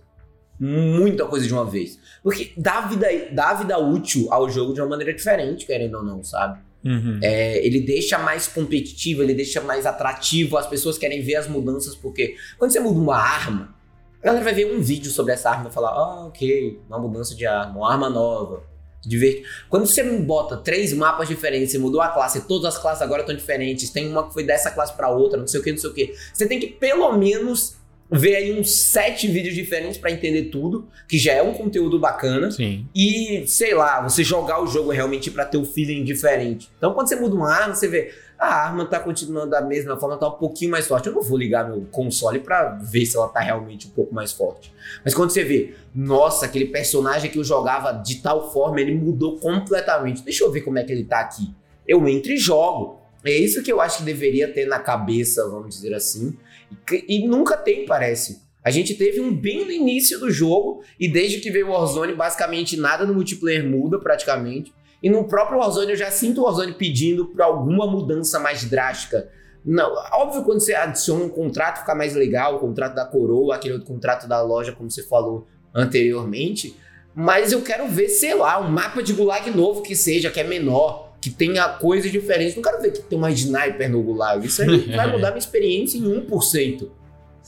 [SPEAKER 2] Muita coisa de uma vez. Porque dá vida, dá vida útil ao jogo de uma maneira diferente, querendo ou não, sabe? Uhum. É, ele deixa mais competitivo, ele deixa mais atrativo, as pessoas querem ver as mudanças, porque quando você muda uma arma, a galera vai ver um vídeo sobre essa arma e falar, ah, ok, uma mudança de arma, uma arma nova Divert... Quando você bota três mapas diferentes, você mudou a classe, todas as classes agora estão diferentes, tem uma que foi dessa classe para outra, não sei o que, não sei o que. Você tem que pelo menos ver aí uns sete vídeos diferentes para entender tudo, que já é um conteúdo bacana.
[SPEAKER 1] Sim.
[SPEAKER 2] E, sei lá, você jogar o jogo realmente para ter o um feeling diferente. Então, quando você muda uma arma, você vê, a arma tá continuando da mesma forma, tá um pouquinho mais forte. Eu não vou ligar meu console para ver se ela tá realmente um pouco mais forte. Mas quando você vê, nossa, aquele personagem que eu jogava de tal forma, ele mudou completamente. Deixa eu ver como é que ele tá aqui. Eu entro e jogo. É isso que eu acho que deveria ter na cabeça, vamos dizer assim. E, nunca tem, parece. A gente teve um bem no início do jogo, e desde que veio o Warzone, basicamente nada no multiplayer muda praticamente. E no próprio Warzone eu já sinto o Warzone pedindo para alguma mudança mais drástica. Não, óbvio quando você adiciona um contrato fica mais legal, o contrato da coroa, aquele outro contrato da loja, como você falou anteriormente. Mas eu quero ver, sei lá, um mapa de gulag novo que seja, que é menor, que tenha coisas diferentes. Não quero ver que tem uma sniper no gulag. Isso aí vai mudar minha experiência em 1%.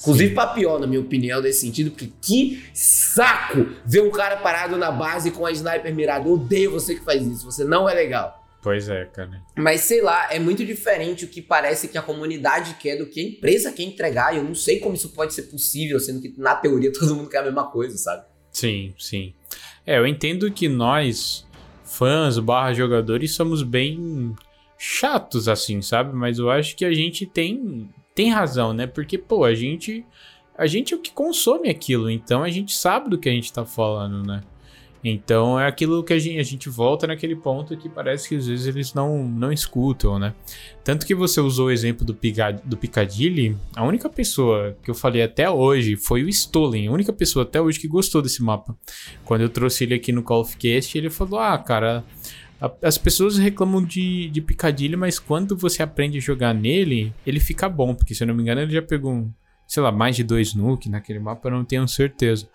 [SPEAKER 2] Inclusive pra pior, na minha opinião, nesse sentido, porque que saco ver um cara parado na base com a sniper mirada. Eu odeio você que faz isso, você não é legal.
[SPEAKER 1] Pois é, cara.
[SPEAKER 2] Mas sei lá, é muito diferente o que parece que a comunidade quer do que a empresa quer entregar. Eu não sei como isso pode ser possível, sendo que na teoria todo mundo quer a mesma coisa, sabe?
[SPEAKER 1] Sim, sim. É, eu entendo que nós, fãs barra jogadores, somos bem chatos assim, sabe? Mas eu acho que a gente tem tem razão, né? Porque, pô, a gente. A gente é o que consome aquilo, então a gente sabe do que a gente tá falando, né? Então é aquilo que a gente, a gente volta naquele ponto que parece que às vezes eles não, não escutam, né? Tanto que você usou o exemplo do, Picad do Piccadilly, a única pessoa que eu falei até hoje foi o Stolen, a única pessoa até hoje que gostou desse mapa. Quando eu trouxe ele aqui no Call of Cast, ele falou: Ah, cara, as pessoas reclamam de, de Piccadilly, mas quando você aprende a jogar nele, ele fica bom. Porque se eu não me engano, ele já pegou, um, sei lá, mais de dois nuke naquele mapa, eu não tenho certeza.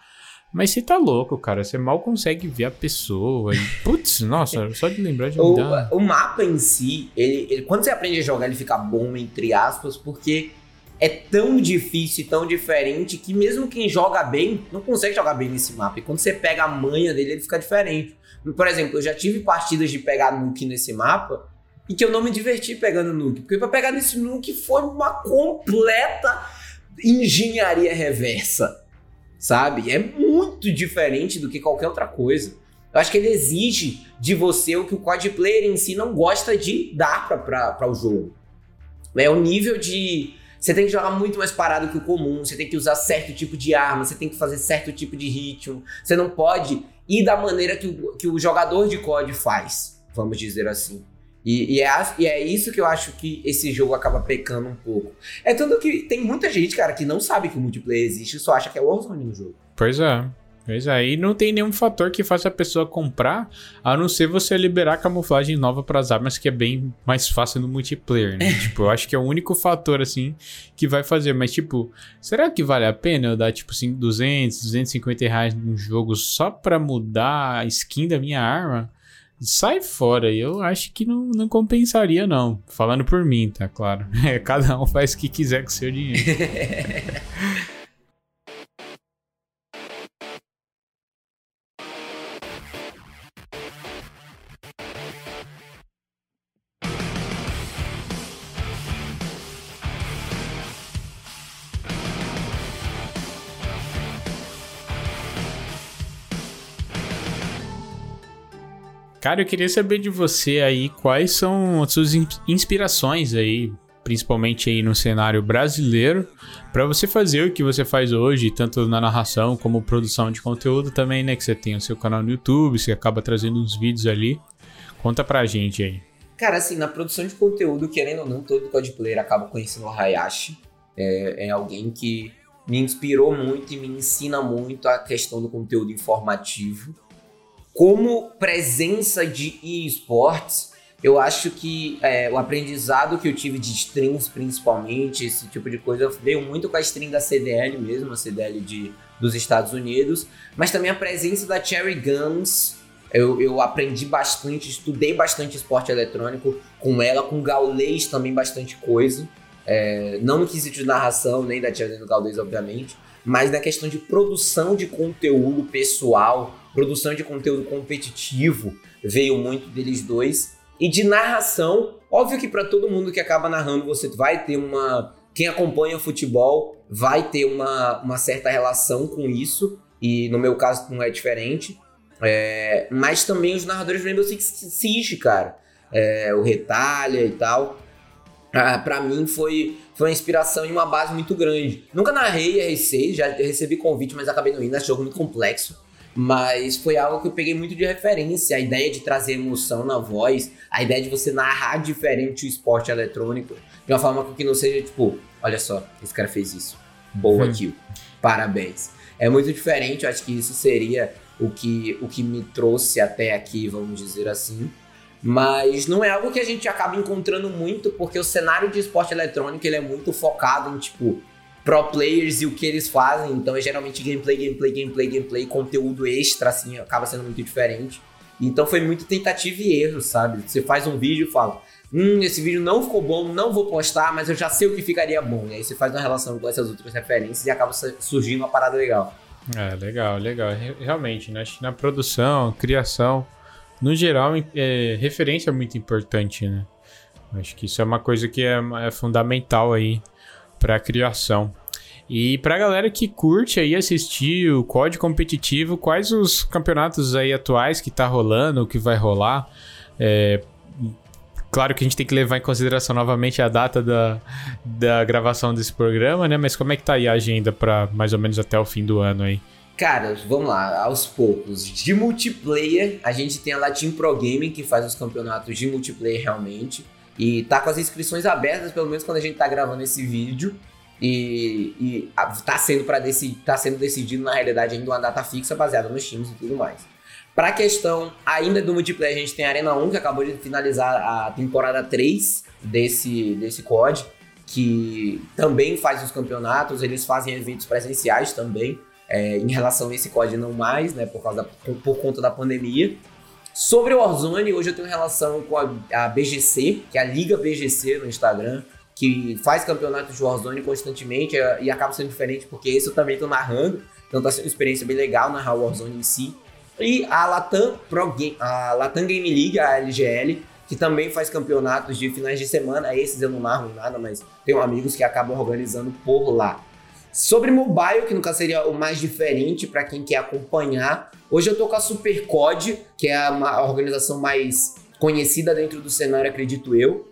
[SPEAKER 1] Mas você tá louco, cara. Você mal consegue ver a pessoa. E, putz, nossa, só de lembrar de
[SPEAKER 2] o, o mapa em si, ele, ele, quando você aprende a jogar, ele fica bom, entre aspas, porque é tão difícil e tão diferente que mesmo quem joga bem, não consegue jogar bem nesse mapa. E quando você pega a manha dele, ele fica diferente. Por exemplo, eu já tive partidas de pegar nuke nesse mapa e que eu não me diverti pegando nuke. Porque pra pegar nesse nuke foi uma completa engenharia reversa. Sabe? É muito diferente do que qualquer outra coisa. Eu acho que ele exige de você o que o COD player em si não gosta de dar para o jogo. É o nível de. Você tem que jogar muito mais parado que o comum, você tem que usar certo tipo de arma, você tem que fazer certo tipo de ritmo. Você não pode e da maneira que o, que o jogador de COD faz, vamos dizer assim. E, e, é, e, é, isso que eu acho que esse jogo acaba pecando um pouco. É tanto que tem muita gente, cara, que não sabe que o multiplayer existe e só acha que é o Warzone no jogo.
[SPEAKER 1] Pois é. Pois é, e não tem nenhum fator que faça a pessoa comprar, a não ser você liberar camuflagem nova para as armas, que é bem mais fácil no multiplayer, né? tipo, eu acho que é o único fator, assim, que vai fazer. Mas, tipo, será que vale a pena eu dar, tipo, assim, 200, 250 reais num jogo só pra mudar a skin da minha arma? Sai fora, eu acho que não, não compensaria, não. Falando por mim, tá claro. É, cada um faz o que quiser com seu dinheiro. Cara, eu queria saber de você aí quais são as suas inspirações aí, principalmente aí no cenário brasileiro, para você fazer o que você faz hoje, tanto na narração como produção de conteúdo também, né? Que você tem o seu canal no YouTube, você acaba trazendo uns vídeos ali. Conta pra gente aí.
[SPEAKER 2] Cara, assim, na produção de conteúdo, querendo ou não, todo cosplayer acaba conhecendo o Hayashi. É, é alguém que me inspirou muito e me ensina muito a questão do conteúdo informativo. Como presença de esportes, eu acho que é, o aprendizado que eu tive de strings, principalmente, esse tipo de coisa, veio muito com a string da CDL mesmo, a CDL de, dos Estados Unidos, mas também a presença da Cherry Guns. Eu, eu aprendi bastante, estudei bastante esporte eletrônico com ela, com Gaulês também bastante coisa. É, não no quesito de narração, nem da Cherry do Gaulês, obviamente, mas na questão de produção de conteúdo pessoal, produção de conteúdo competitivo, veio muito deles dois. E de narração, óbvio que para todo mundo que acaba narrando, você vai ter uma. Quem acompanha futebol vai ter uma, uma certa relação com isso, e no meu caso não é diferente. É, mas também os narradores do Rainbow Six Siege, cara. É, o Retalha e tal. Ah, para mim foi, foi uma inspiração e uma base muito grande. Nunca narrei R6, já recebi convite, mas acabei não indo, acho jogo muito complexo. Mas foi algo que eu peguei muito de referência, a ideia de trazer emoção na voz, a ideia de você narrar diferente o esporte eletrônico, de uma forma que não seja tipo, olha só, esse cara fez isso, boa uhum. kill, parabéns. É muito diferente, eu acho que isso seria o que, o que me trouxe até aqui, vamos dizer assim. Mas não é algo que a gente acaba encontrando muito, porque o cenário de esporte eletrônico ele é muito focado em, tipo, pro players e o que eles fazem. Então é geralmente gameplay, gameplay, gameplay, gameplay, conteúdo extra, assim, acaba sendo muito diferente. Então foi muito tentativa e erro, sabe? Você faz um vídeo e fala, hum, esse vídeo não ficou bom, não vou postar, mas eu já sei o que ficaria bom. E aí você faz uma relação com essas outras referências e acaba surgindo uma parada legal.
[SPEAKER 1] É, legal, legal. Realmente, né? Acho que na produção, criação, no geral, é, referência é muito importante, né? Acho que isso é uma coisa que é, é fundamental aí para criação. E para galera que curte aí assistir o COD competitivo, quais os campeonatos aí atuais que tá rolando, que vai rolar? É, claro que a gente tem que levar em consideração novamente a data da, da gravação desse programa, né? Mas como é que tá aí a agenda para mais ou menos até o fim do ano aí?
[SPEAKER 2] Cara, vamos lá, aos poucos. De multiplayer, a gente tem a Latin Pro Gaming, que faz os campeonatos de multiplayer realmente. E tá com as inscrições abertas, pelo menos quando a gente tá gravando esse vídeo. E, e tá, sendo pra tá sendo decidido, na realidade, ainda uma data fixa baseada nos times e tudo mais. Pra questão ainda do multiplayer, a gente tem a Arena 1, que acabou de finalizar a temporada 3 desse, desse COD, que também faz os campeonatos, eles fazem eventos presenciais também. É, em relação a esse COD não mais, né, por, causa da, por, por conta da pandemia. Sobre o Warzone, hoje eu tenho relação com a, a, BGC, que é a Liga BGC no Instagram, que faz campeonatos de Warzone constantemente é, e acaba sendo diferente porque esse eu também tô narrando, então tá sendo uma experiência bem legal narrar o Warzone em si. E a Latam Pro Game, a Latam Game League, a LGL, que também faz campeonatos de finais de semana, esses eu não narro nada, mas tenho amigos que acabam organizando por lá. Sobre mobile, que caso seria o mais diferente para quem quer acompanhar, hoje eu tô com a Supercode, que é a organização mais conhecida dentro do cenário, acredito eu.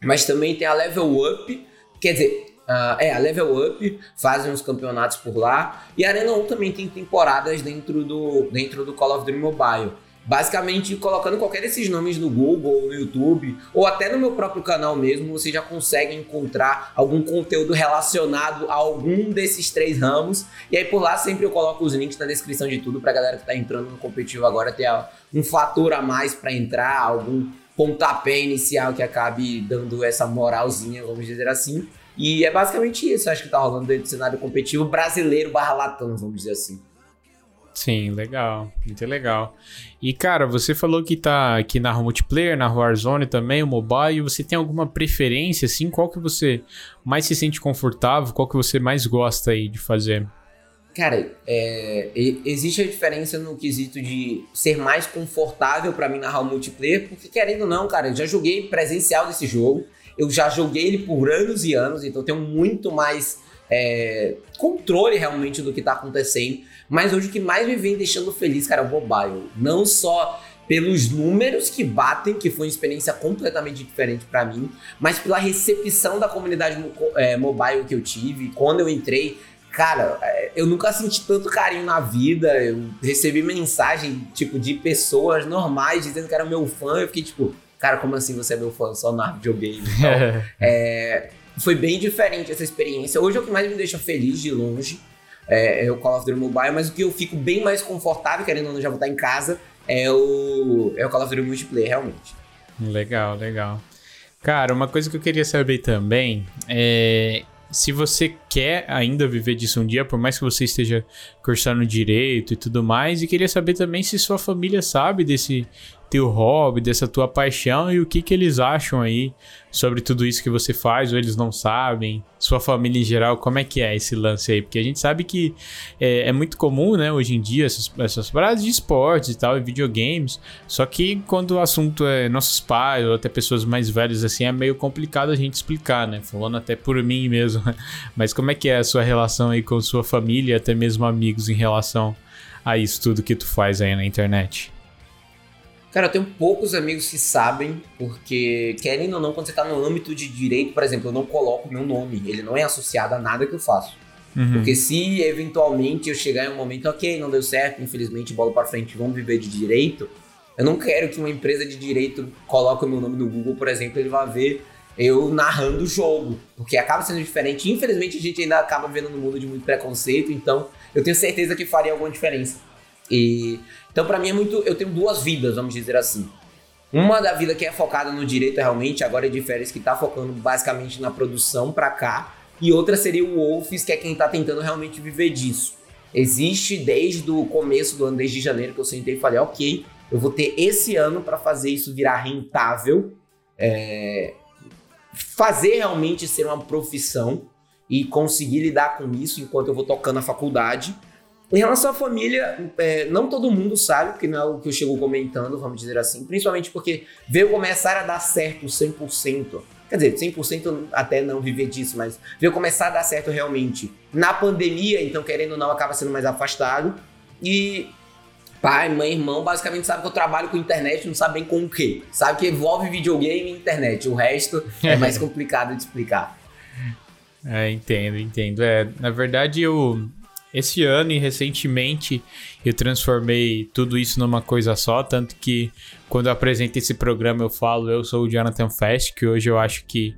[SPEAKER 2] Mas também tem a Level Up, quer dizer, uh, é, a Level Up fazem uns campeonatos por lá. E a Arena 1 também tem temporadas dentro do, dentro do Call of Duty Mobile. Basicamente, colocando qualquer desses nomes no Google, no YouTube, ou até no meu próprio canal mesmo, você já consegue encontrar algum conteúdo relacionado a algum desses três ramos. E aí por lá sempre eu coloco os links na descrição de tudo pra galera que tá entrando no competitivo agora ter um fator a mais para entrar, algum pontapé inicial que acabe dando essa moralzinha, vamos dizer assim. E é basicamente isso, acho que tá rolando dentro do cenário competitivo brasileiro barra latão, vamos dizer assim.
[SPEAKER 1] Sim, legal. Muito legal. E, cara, você falou que tá aqui na multiplayer, na Warzone também, o mobile. Você tem alguma preferência, assim? Qual que você mais se sente confortável? Qual que você mais gosta aí de fazer?
[SPEAKER 2] Cara, é, existe a diferença no quesito de ser mais confortável para mim narrar o multiplayer, porque querendo ou não, cara, eu já joguei presencial desse jogo, eu já joguei ele por anos e anos, então tenho muito mais é, controle realmente do que tá acontecendo. Mas hoje o que mais me vem deixando feliz, cara, é o mobile. Não só pelos números que batem, que foi uma experiência completamente diferente para mim, mas pela recepção da comunidade é, mobile que eu tive. Quando eu entrei, cara, é, eu nunca senti tanto carinho na vida. Eu recebi mensagem, tipo, de pessoas normais dizendo que era meu fã. Eu fiquei tipo, cara, como assim você é meu fã só na videogame? Então, é, foi bem diferente essa experiência. Hoje é o que mais me deixa feliz de longe. É, é o Call of Duty Mobile, mas o que eu fico bem mais confortável, querendo ou não, já vou estar em casa, é o, é o Call of Duty Multiplayer, realmente.
[SPEAKER 1] Legal, legal. Cara, uma coisa que eu queria saber também é se você quer ainda viver disso um dia, por mais que você esteja cursando direito e tudo mais, e queria saber também se sua família sabe desse teu hobby, dessa tua paixão e o que que eles acham aí sobre tudo isso que você faz, ou eles não sabem, sua família em geral, como é que é esse lance aí? Porque a gente sabe que é, é muito comum, né, hoje em dia, essas, essas paradas de esportes e tal, e videogames, só que quando o assunto é nossos pais ou até pessoas mais velhas assim, é meio complicado a gente explicar, né, falando até por mim mesmo, mas como é que é a sua relação aí com sua família, até mesmo amigos em relação a isso tudo que tu faz aí na internet?
[SPEAKER 2] Cara, eu tenho poucos amigos que sabem, porque, querendo ou não, quando você tá no âmbito de direito, por exemplo, eu não coloco meu nome, ele não é associado a nada que eu faço. Uhum. Porque se eventualmente eu chegar em um momento, ok, não deu certo, infelizmente, bola para frente, vamos viver de direito, eu não quero que uma empresa de direito coloque o meu nome no Google, por exemplo, ele vai ver eu narrando o jogo, porque acaba sendo diferente. Infelizmente, a gente ainda acaba vendo no mundo de muito preconceito, então eu tenho certeza que faria alguma diferença. E então, para mim é muito. Eu tenho duas vidas, vamos dizer assim. Uma da vida que é focada no direito realmente, agora é de férias, que tá focando basicamente na produção para cá. E outra seria o Wolfs, que é quem tá tentando realmente viver disso. Existe desde o começo do ano, desde janeiro, que eu sentei e falei, ok, eu vou ter esse ano para fazer isso virar rentável, é, fazer realmente ser uma profissão e conseguir lidar com isso enquanto eu vou tocando a faculdade. Em relação à família, é, não todo mundo sabe, porque não é o que eu chego comentando, vamos dizer assim, principalmente porque veio começar a dar certo 100%. Quer dizer, 100% até não viver disso, mas veio começar a dar certo realmente na pandemia, então querendo ou não acaba sendo mais afastado. E pai, mãe, irmão, basicamente sabe que eu trabalho com internet, não sabe bem com o quê. Sabe que envolve videogame e internet, o resto é mais complicado de explicar.
[SPEAKER 1] É, entendo, entendo. É, na verdade, eu esse ano e recentemente eu transformei tudo isso numa coisa só, tanto que quando eu apresento esse programa eu falo eu sou o Jonathan Fest, que hoje eu acho que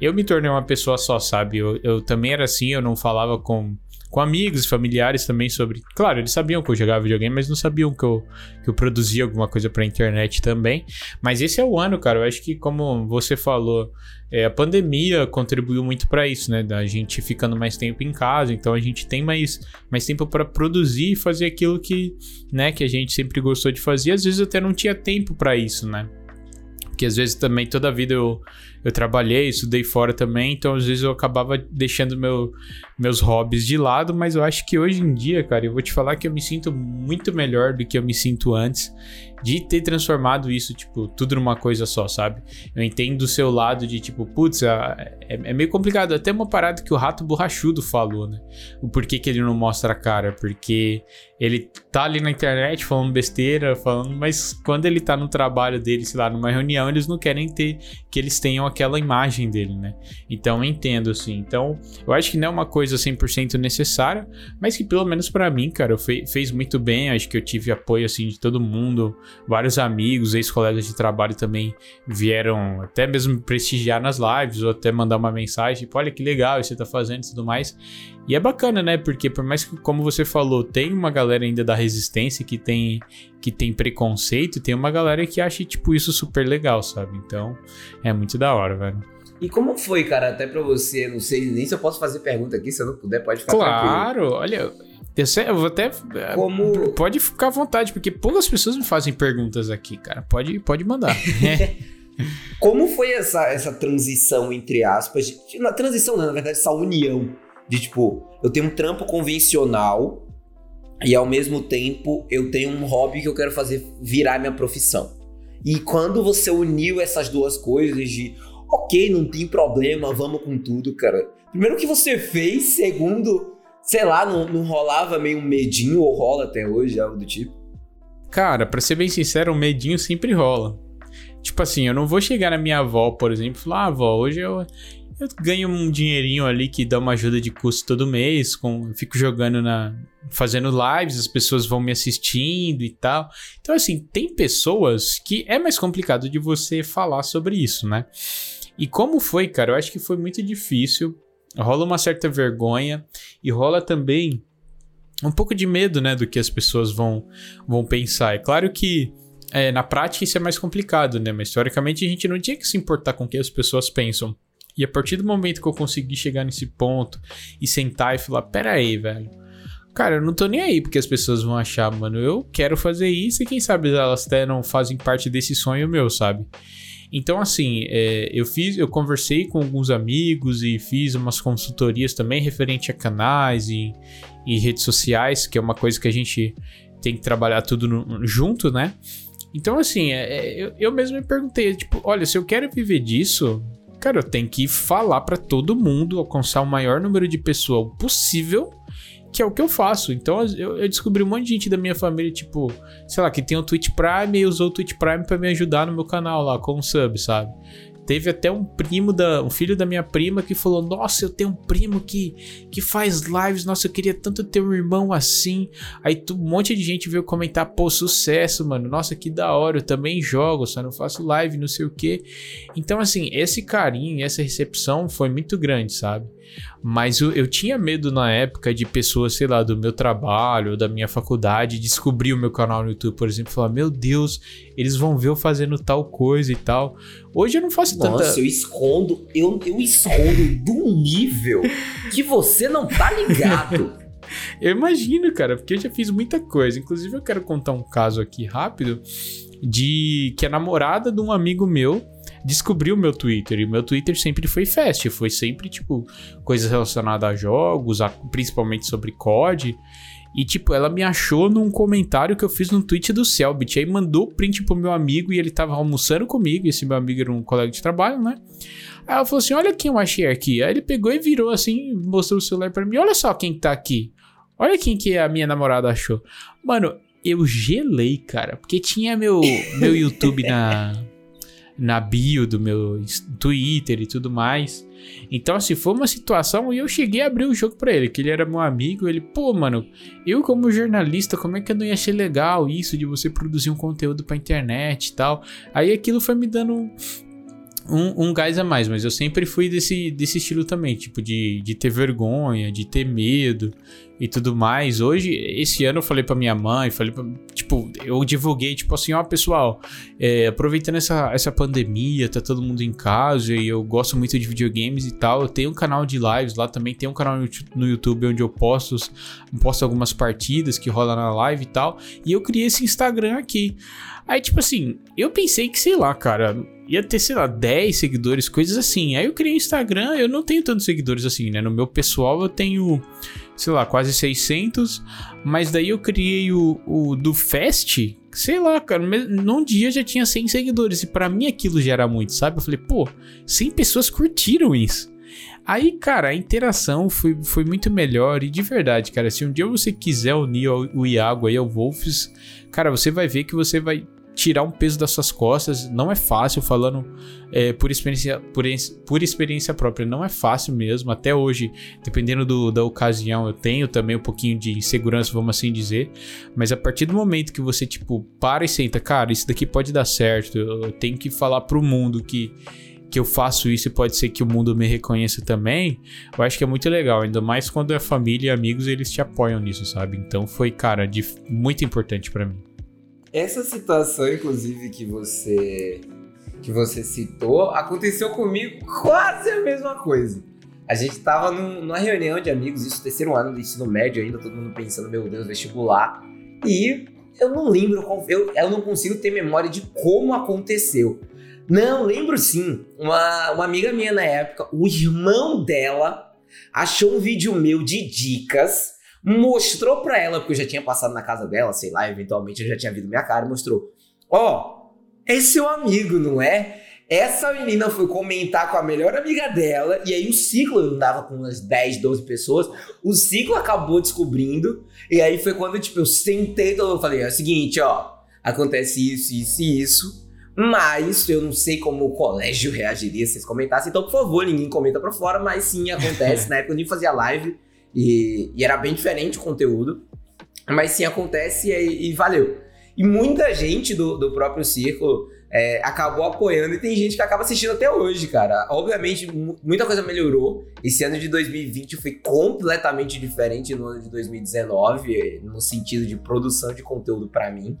[SPEAKER 1] eu me tornei uma pessoa só, sabe? Eu, eu também era assim, eu não falava com com amigos, familiares também sobre. Claro, eles sabiam que eu jogava videogame, mas não sabiam que eu, que eu produzia alguma coisa pra internet também. Mas esse é o ano, cara. Eu acho que, como você falou, é, a pandemia contribuiu muito para isso, né? Da gente ficando mais tempo em casa, então a gente tem mais, mais tempo para produzir e fazer aquilo que, né, que a gente sempre gostou de fazer. Às vezes até não tinha tempo para isso, né? Porque às vezes também toda a vida eu, eu trabalhei, estudei fora também, então às vezes eu acabava deixando meu, meus hobbies de lado, mas eu acho que hoje em dia, cara, eu vou te falar que eu me sinto muito melhor do que eu me sinto antes de ter transformado isso, tipo, tudo numa coisa só, sabe? Eu entendo o seu lado de, tipo, putz, é, é, meio complicado. Até uma parada que o Rato Borrachudo falou, né? O porquê que ele não mostra a cara. Porque ele tá ali na internet falando besteira, falando, mas quando ele tá no trabalho dele, sei lá, numa reunião, eles não querem ter que eles tenham aquela imagem dele, né? Então entendo, assim. Então, eu acho que não é uma coisa 100% necessária, mas que pelo menos para mim, cara, fe fez muito bem. Acho que eu tive apoio, assim, de todo mundo vários amigos, ex-colegas de trabalho também vieram até mesmo prestigiar nas lives ou até mandar uma mensagem, tipo, olha que legal você tá fazendo e tudo mais. E é bacana, né? Porque por mais que, como você falou, tem uma galera ainda da resistência que tem que tem preconceito, tem uma galera que acha tipo isso super legal, sabe? Então, é muito da hora, velho.
[SPEAKER 2] E como foi, cara, até pra você, não sei nem se eu posso fazer pergunta aqui, se eu não puder, pode ficar
[SPEAKER 1] Claro, tranquilo. olha, eu vou até. É, Como... Pode ficar à vontade, porque poucas pessoas me fazem perguntas aqui, cara. Pode, pode mandar.
[SPEAKER 2] Como foi essa, essa transição, entre aspas? Na transição, não, na verdade, essa união de tipo, eu tenho um trampo convencional e ao mesmo tempo eu tenho um hobby que eu quero fazer virar minha profissão. E quando você uniu essas duas coisas de, ok, não tem problema, vamos com tudo, cara. Primeiro, que você fez? Segundo, sei lá, não, não rolava meio um medinho ou rola até hoje, algo do tipo?
[SPEAKER 1] Cara, pra ser bem sincero, o medinho sempre rola. Tipo assim, eu não vou chegar na minha avó, por exemplo, e falar, ah, avó, hoje eu, eu ganho um dinheirinho ali que dá uma ajuda de custo todo mês, com, fico jogando na. fazendo lives, as pessoas vão me assistindo e tal. Então, assim, tem pessoas que é mais complicado de você falar sobre isso, né? E como foi, cara? Eu acho que foi muito difícil. Rola uma certa vergonha e rola também um pouco de medo, né, do que as pessoas vão, vão pensar. É claro que é, na prática isso é mais complicado, né? Mas teoricamente a gente não tinha que se importar com o que as pessoas pensam. E a partir do momento que eu consegui chegar nesse ponto e sentar e falar: pera aí, velho. Cara, eu não tô nem aí porque as pessoas vão achar, mano. Eu quero fazer isso e quem sabe elas até não fazem parte desse sonho meu, sabe? Então, assim, é, eu fiz, eu conversei com alguns amigos e fiz umas consultorias também referente a canais e, e redes sociais, que é uma coisa que a gente tem que trabalhar tudo no, junto, né? Então, assim, é, é, eu, eu mesmo me perguntei, tipo, olha, se eu quero viver disso, cara, eu tenho que falar para todo mundo, alcançar o maior número de pessoas possível, que é o que eu faço. Então eu, eu, descobri um monte de gente da minha família, tipo, sei lá, que tem o Twitch Prime e usou o Twitch Prime para me ajudar no meu canal lá, com sub, sabe? Teve até um primo da. um filho da minha prima que falou: Nossa, eu tenho um primo que, que faz lives. Nossa, eu queria tanto ter um irmão assim. Aí um monte de gente veio comentar: Pô, sucesso, mano. Nossa, que da hora. Eu também jogo, só não faço live, não sei o que. Então, assim, esse carinho, essa recepção foi muito grande, sabe? Mas eu, eu, tinha medo na época de pessoas, sei lá, do meu trabalho, da minha faculdade, descobrir o meu canal no YouTube, por exemplo, falar: Meu Deus, eles vão ver eu fazendo tal coisa e tal. Hoje eu não faço
[SPEAKER 2] Nossa,
[SPEAKER 1] tanta.
[SPEAKER 2] Nossa, eu escondo, eu, eu escondo um nível que você não tá ligado.
[SPEAKER 1] eu imagino, cara, porque eu já fiz muita coisa. Inclusive, eu quero contar um caso aqui rápido de que a namorada de um amigo meu descobriu o meu Twitter. E o meu Twitter sempre foi fast, foi sempre, tipo, coisas relacionadas a jogos, a, principalmente sobre COD. E, tipo, ela me achou num comentário que eu fiz no tweet do Selbit. Aí mandou print pro meu amigo e ele tava almoçando comigo. Esse meu amigo era um colega de trabalho, né? Aí ela falou assim: Olha quem eu achei aqui. Aí ele pegou e virou assim, mostrou o celular para mim: Olha só quem tá aqui. Olha quem que a minha namorada achou. Mano, eu gelei, cara, porque tinha meu, meu YouTube na, na bio do meu Twitter e tudo mais. Então, assim, foi uma situação e eu cheguei a abrir o jogo para ele, que ele era meu amigo. Ele, pô, mano, eu como jornalista, como é que eu não ia achar legal isso de você produzir um conteúdo pra internet e tal? Aí aquilo foi me dando um, um gás a mais, mas eu sempre fui desse, desse estilo também, tipo, de, de ter vergonha, de ter medo e tudo mais. Hoje, esse ano eu falei pra minha mãe, falei pra, tipo, eu divulguei, tipo assim, ó, pessoal, é, aproveitando essa, essa pandemia, tá todo mundo em casa e eu gosto muito de videogames e tal, eu tenho um canal de lives lá também, tem um canal no YouTube onde eu posto, posto algumas partidas que rola na live e tal, e eu criei esse Instagram aqui. Aí, tipo assim, eu pensei que, sei lá, cara, ia ter, sei lá, 10 seguidores, coisas assim. Aí eu criei Instagram, eu não tenho tantos seguidores assim, né? No meu pessoal eu tenho, sei lá, quase 600. Mas daí eu criei o, o do Fest, sei lá, cara, num dia já tinha 100 seguidores. E para mim aquilo já era muito, sabe? Eu falei, pô, 100 pessoas curtiram isso. Aí, cara, a interação foi, foi muito melhor. E de verdade, cara, se um dia você quiser unir o Iago aí ao Wolves, cara, você vai ver que você vai tirar um peso das suas costas. Não é fácil, falando é, por, experiência, por, por, experiência própria, não é fácil mesmo. Até hoje, dependendo do, da ocasião, eu tenho também um pouquinho de insegurança, vamos assim dizer. Mas a partir do momento que você, tipo, para e senta, cara, isso daqui pode dar certo, eu tenho que falar pro mundo que. Que eu faço isso e pode ser que o mundo me reconheça também, eu acho que é muito legal, ainda mais quando é família e amigos eles te apoiam nisso, sabe? Então foi, cara, de, muito importante para mim.
[SPEAKER 2] Essa situação, inclusive, que você que você citou, aconteceu comigo quase a mesma coisa. A gente tava num, numa reunião de amigos, isso terceiro ano do ensino médio ainda, todo mundo pensando, meu Deus, vestibular. E eu não lembro qual. Eu, eu não consigo ter memória de como aconteceu. Não, lembro sim. Uma, uma amiga minha na época, o irmão dela achou um vídeo meu de dicas mostrou pra ela, porque eu já tinha passado na casa dela, sei lá, eventualmente eu já tinha visto minha cara, mostrou: Ó, oh, é seu amigo, não é? Essa menina foi comentar com a melhor amiga dela, e aí o ciclo, eu andava com umas 10, 12 pessoas, o ciclo acabou descobrindo, e aí foi quando, tipo, eu sentei, eu falei: é o seguinte, ó, acontece isso, isso e isso. Mas eu não sei como o colégio reagiria se eles comentassem. Então, por favor, ninguém comenta pra fora, mas sim acontece. Na época eu nem fazia live e, e, era bem diferente o conteúdo. Mas sim acontece e, e valeu. E muita gente do, do próprio círculo é, acabou apoiando e tem gente que acaba assistindo até hoje, cara. Obviamente, muita coisa melhorou. Esse ano de 2020 foi completamente diferente no ano de 2019, no sentido de produção de conteúdo para mim.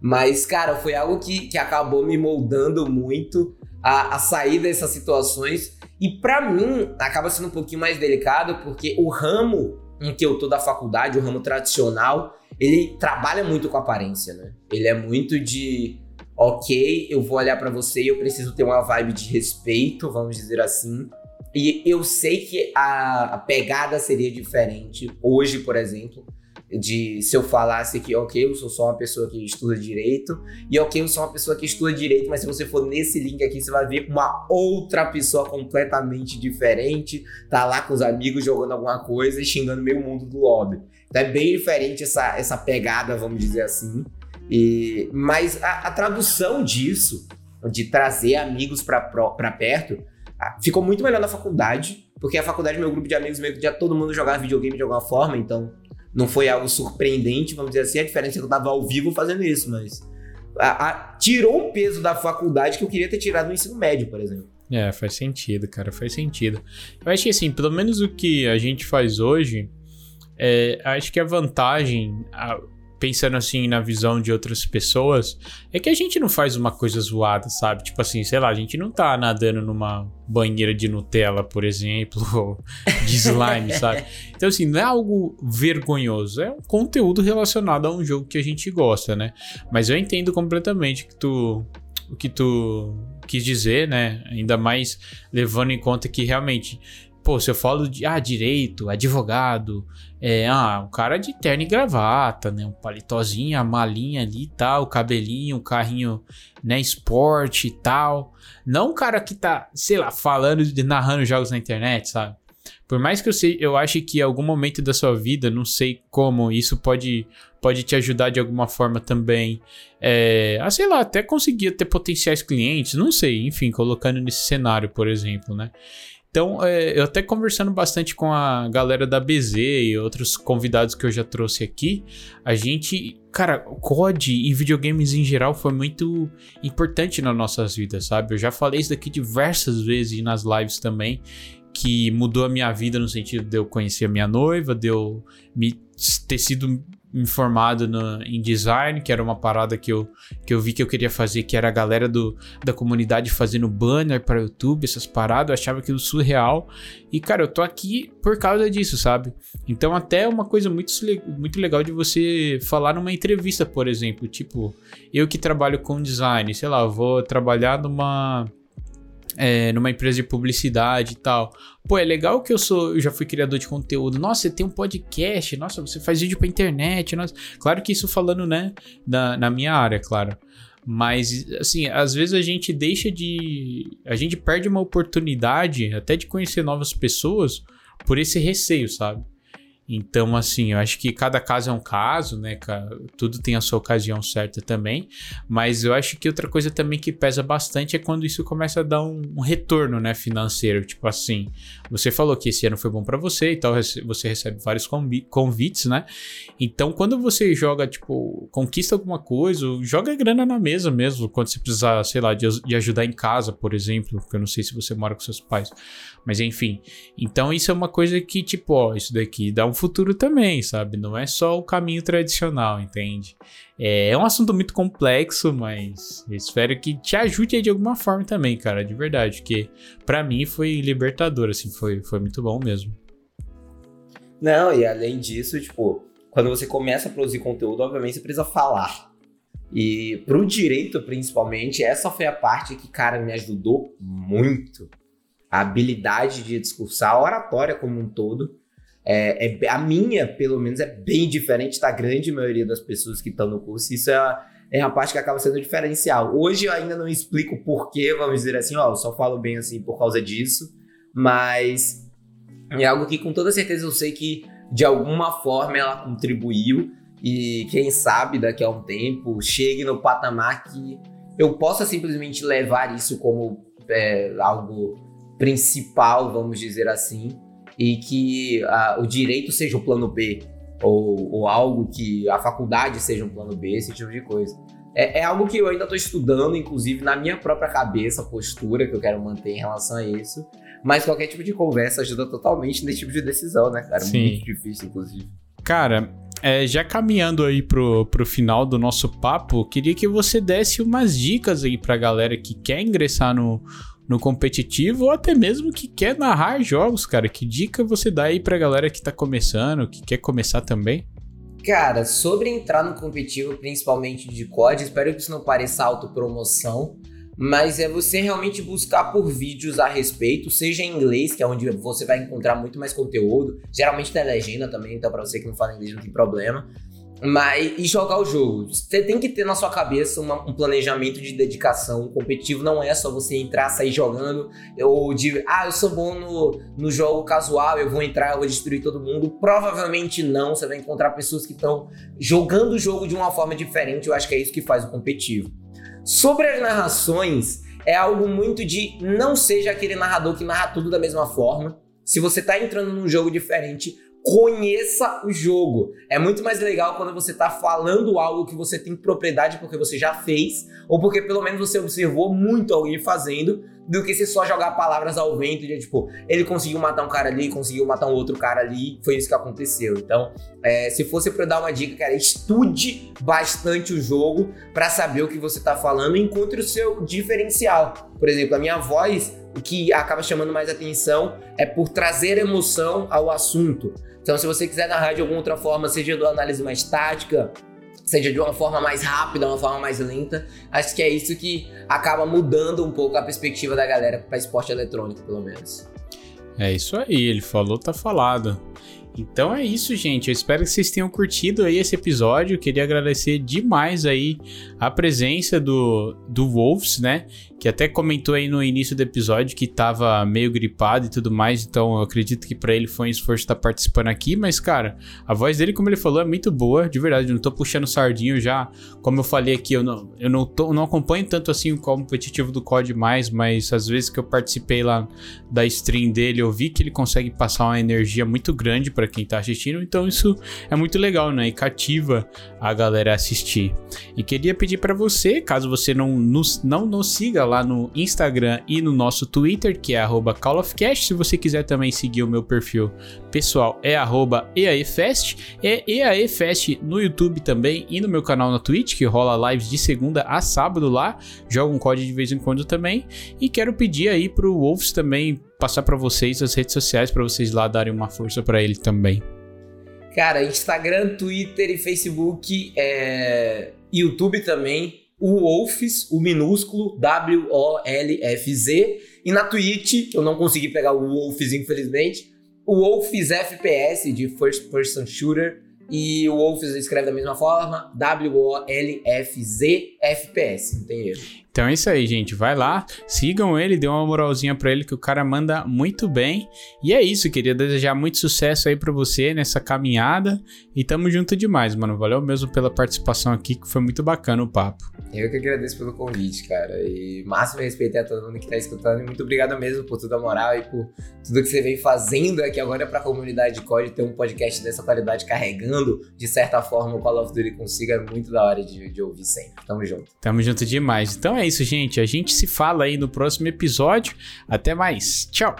[SPEAKER 2] Mas, cara, foi algo que, que acabou me moldando muito a, a sair dessas situações. E para mim, acaba sendo um pouquinho mais delicado, porque o ramo em que eu tô da faculdade, o ramo tradicional, ele trabalha muito com aparência, né? Ele é muito de, ok, eu vou olhar para você e eu preciso ter uma vibe de respeito, vamos dizer assim. E eu sei que a, a pegada seria diferente hoje, por exemplo, de se eu falasse que, ok, eu sou só uma pessoa que estuda direito, e ok, eu sou uma pessoa que estuda direito, mas se você for nesse link aqui, você vai ver uma outra pessoa completamente diferente, tá lá com os amigos jogando alguma coisa e xingando meio mundo do lobby. Então é bem diferente essa, essa pegada, vamos dizer assim. E, mas a, a tradução disso, de trazer amigos para perto, ficou muito melhor na faculdade, porque a faculdade, meu grupo de amigos, meio que já todo mundo jogava videogame de alguma forma, então não foi algo surpreendente, vamos dizer assim. A diferença é que eu tava ao vivo fazendo isso, mas. A, a, tirou um peso da faculdade que eu queria ter tirado no ensino médio, por exemplo.
[SPEAKER 1] É, faz sentido, cara, faz sentido. Eu acho que assim, pelo menos o que a gente faz hoje, é, acho que a vantagem, a, pensando assim na visão de outras pessoas, é que a gente não faz uma coisa zoada, sabe? Tipo assim, sei lá, a gente não tá nadando numa banheira de Nutella, por exemplo, ou de slime, sabe? Então assim, não é algo vergonhoso, é um conteúdo relacionado a um jogo que a gente gosta, né? Mas eu entendo completamente que tu o que tu quis dizer, né? Ainda mais levando em conta que realmente pô, se eu falo de ah, direito, advogado, é, ah, um cara de terno e gravata, né? Um palitozinho, a malinha ali e tal, o cabelinho, o carrinho, né, esporte e tal. Não um cara que tá, sei lá, falando, narrando jogos na internet, sabe? Por mais que eu sei, eu ache que em algum momento da sua vida, não sei como, isso pode, pode te ajudar de alguma forma também. É, a sei lá, até conseguir ter potenciais clientes, não sei, enfim, colocando nesse cenário, por exemplo, né? Então, é, eu até conversando bastante com a galera da BZ e outros convidados que eu já trouxe aqui, a gente, cara, COD e videogames em geral foi muito importante nas nossas vidas, sabe? Eu já falei isso daqui diversas vezes nas lives também, que mudou a minha vida no sentido de eu conhecer a minha noiva, de eu me, ter sido informado no, em design, que era uma parada que eu, que eu vi que eu queria fazer, que era a galera do, da comunidade fazendo banner para YouTube, essas paradas, eu achava aquilo surreal. E, cara, eu tô aqui por causa disso, sabe? Então, até uma coisa muito, muito legal de você falar numa entrevista, por exemplo. Tipo, eu que trabalho com design, sei lá, vou trabalhar numa é, numa empresa de publicidade e tal. Pô, é legal que eu sou, eu já fui criador de conteúdo. Nossa, você tem um podcast, nossa, você faz vídeo pra internet. Nossa. Claro que isso falando, né, na, na minha área, claro. Mas, assim, às vezes a gente deixa de. A gente perde uma oportunidade até de conhecer novas pessoas por esse receio, sabe? Então, assim, eu acho que cada caso é um caso, né? Tudo tem a sua ocasião certa também. Mas eu acho que outra coisa também que pesa bastante é quando isso começa a dar um, um retorno, né? Financeiro. Tipo assim, você falou que esse ano foi bom para você e tal, você recebe vários convites, né? Então, quando você joga, tipo, conquista alguma coisa, joga grana na mesa mesmo. Quando você precisar, sei lá, de, de ajudar em casa, por exemplo, porque eu não sei se você mora com seus pais. Mas enfim. Então, isso é uma coisa que, tipo, ó, isso daqui dá um futuro também, sabe? Não é só o caminho tradicional, entende? É, é um assunto muito complexo, mas espero que te ajude de alguma forma também, cara, de verdade, porque para mim foi libertador, assim, foi, foi muito bom mesmo.
[SPEAKER 2] Não, e além disso, tipo, quando você começa a produzir conteúdo, obviamente você precisa falar. E pro direito, principalmente, essa foi a parte que, cara, me ajudou muito. A habilidade de discursar, a oratória como um todo. É, é, a minha, pelo menos, é bem diferente da grande maioria das pessoas que estão no curso. Isso é, é a parte que acaba sendo diferencial. Hoje eu ainda não explico porquê, vamos dizer assim, ó, eu só falo bem assim por causa disso, mas é algo que com toda certeza eu sei que de alguma forma ela contribuiu e quem sabe daqui a um tempo chegue no patamar que eu possa simplesmente levar isso como é, algo principal, vamos dizer assim, e que a, o direito seja o plano B, ou, ou, algo que a faculdade seja um plano B, esse tipo de coisa. É, é algo que eu ainda estou estudando, inclusive na minha própria cabeça, a postura que eu quero manter em relação a isso. Mas qualquer tipo de conversa ajuda totalmente nesse tipo de decisão, né, cara? Sim. Muito difícil, inclusive.
[SPEAKER 1] Cara, é, já caminhando aí pro, pro final do nosso papo, queria que você desse umas dicas aí pra galera que quer ingressar no, no competitivo ou até mesmo que quer narrar jogos, cara. Que dica você dá aí pra galera que tá começando, que quer começar também?
[SPEAKER 2] Cara, sobre entrar no competitivo, principalmente de COD, espero que isso não pareça autopromoção, mas é você realmente buscar por vídeos a respeito, seja em inglês, que é onde você vai encontrar muito mais conteúdo, geralmente tem legenda também, então para você que não fala inglês não tem problema, mas e jogar o jogo. Você tem que ter na sua cabeça uma, um planejamento de dedicação. O competitivo não é só você entrar, sair jogando, ou de ah, eu sou bom no, no jogo casual, eu vou entrar, eu vou destruir todo mundo. Provavelmente não. Você vai encontrar pessoas que estão jogando o jogo de uma forma diferente. Eu acho que é isso que faz o competitivo. Sobre as narrações, é algo muito de não seja aquele narrador que narra tudo da mesma forma. Se você está entrando num jogo diferente, conheça o jogo. É muito mais legal quando você está falando algo que você tem propriedade porque você já fez, ou porque pelo menos você observou muito alguém fazendo, do que se só jogar palavras ao vento de tipo, ele conseguiu matar um cara ali, conseguiu matar um outro cara ali, foi isso que aconteceu. Então, é, se fosse para dar uma dica, cara, estude bastante o jogo para saber o que você está falando e encontre o seu diferencial. Por exemplo, a minha voz, o que acaba chamando mais atenção é por trazer emoção ao assunto. Então, se você quiser narrar de alguma outra forma, seja de uma análise mais tática, seja de uma forma mais rápida, uma forma mais lenta, acho que é isso que acaba mudando um pouco a perspectiva da galera para esporte eletrônico, pelo menos.
[SPEAKER 1] É isso aí, ele falou, tá falado. Então é isso, gente. Eu espero que vocês tenham curtido aí esse episódio. Eu queria agradecer demais aí a presença do, do Wolves, né? Que até comentou aí no início do episódio que tava meio gripado e tudo mais. Então eu acredito que para ele foi um esforço estar participando aqui. Mas, cara, a voz dele, como ele falou, é muito boa. De verdade, eu não tô puxando sardinho já. Como eu falei aqui, eu não, eu não, tô, não acompanho tanto assim o competitivo do COD mais. Mas às vezes que eu participei lá da stream dele, eu vi que ele consegue passar uma energia muito grande para para quem tá assistindo, então isso é muito legal, né? E cativa a galera a assistir. E queria pedir para você, caso você não nos, não nos siga lá no Instagram e no nosso Twitter, que é @callofcast, se você quiser também seguir o meu perfil pessoal é @eaefest, é eaefest no YouTube também e no meu canal na Twitch, que rola lives de segunda a sábado lá, jogo um código de vez em quando também. E quero pedir aí pro Wolves também passar para vocês as redes sociais para vocês lá darem uma força para ele também.
[SPEAKER 2] Cara, Instagram, Twitter e Facebook, é... YouTube também. O Wolfs, o minúsculo W-O-L-F-Z. E na Twitch, eu não consegui pegar o Wolfs, infelizmente. O Wolfs FPS, de First Person Shooter. E o Wolfs escreve da mesma forma, W-O-L-F-Z FPS, não tem erro.
[SPEAKER 1] Então é isso aí, gente. Vai lá, sigam ele, dê uma moralzinha pra ele que o cara manda muito bem. E é isso, queria desejar muito sucesso aí pra você nessa caminhada. E tamo junto demais, mano. Valeu mesmo pela participação aqui, que foi muito bacana o papo.
[SPEAKER 2] Eu que agradeço pelo convite, cara. E máximo respeito a todo mundo que tá escutando. E muito obrigado mesmo por toda a moral e por tudo que você vem fazendo aqui agora pra comunidade de COD ter um podcast dessa qualidade carregando, de certa forma, o Call of Duty consiga. É muito da hora de, de ouvir sempre. Tamo junto.
[SPEAKER 1] Tamo junto demais. Então é isso, gente. A gente se fala aí no próximo episódio. Até mais. Tchau.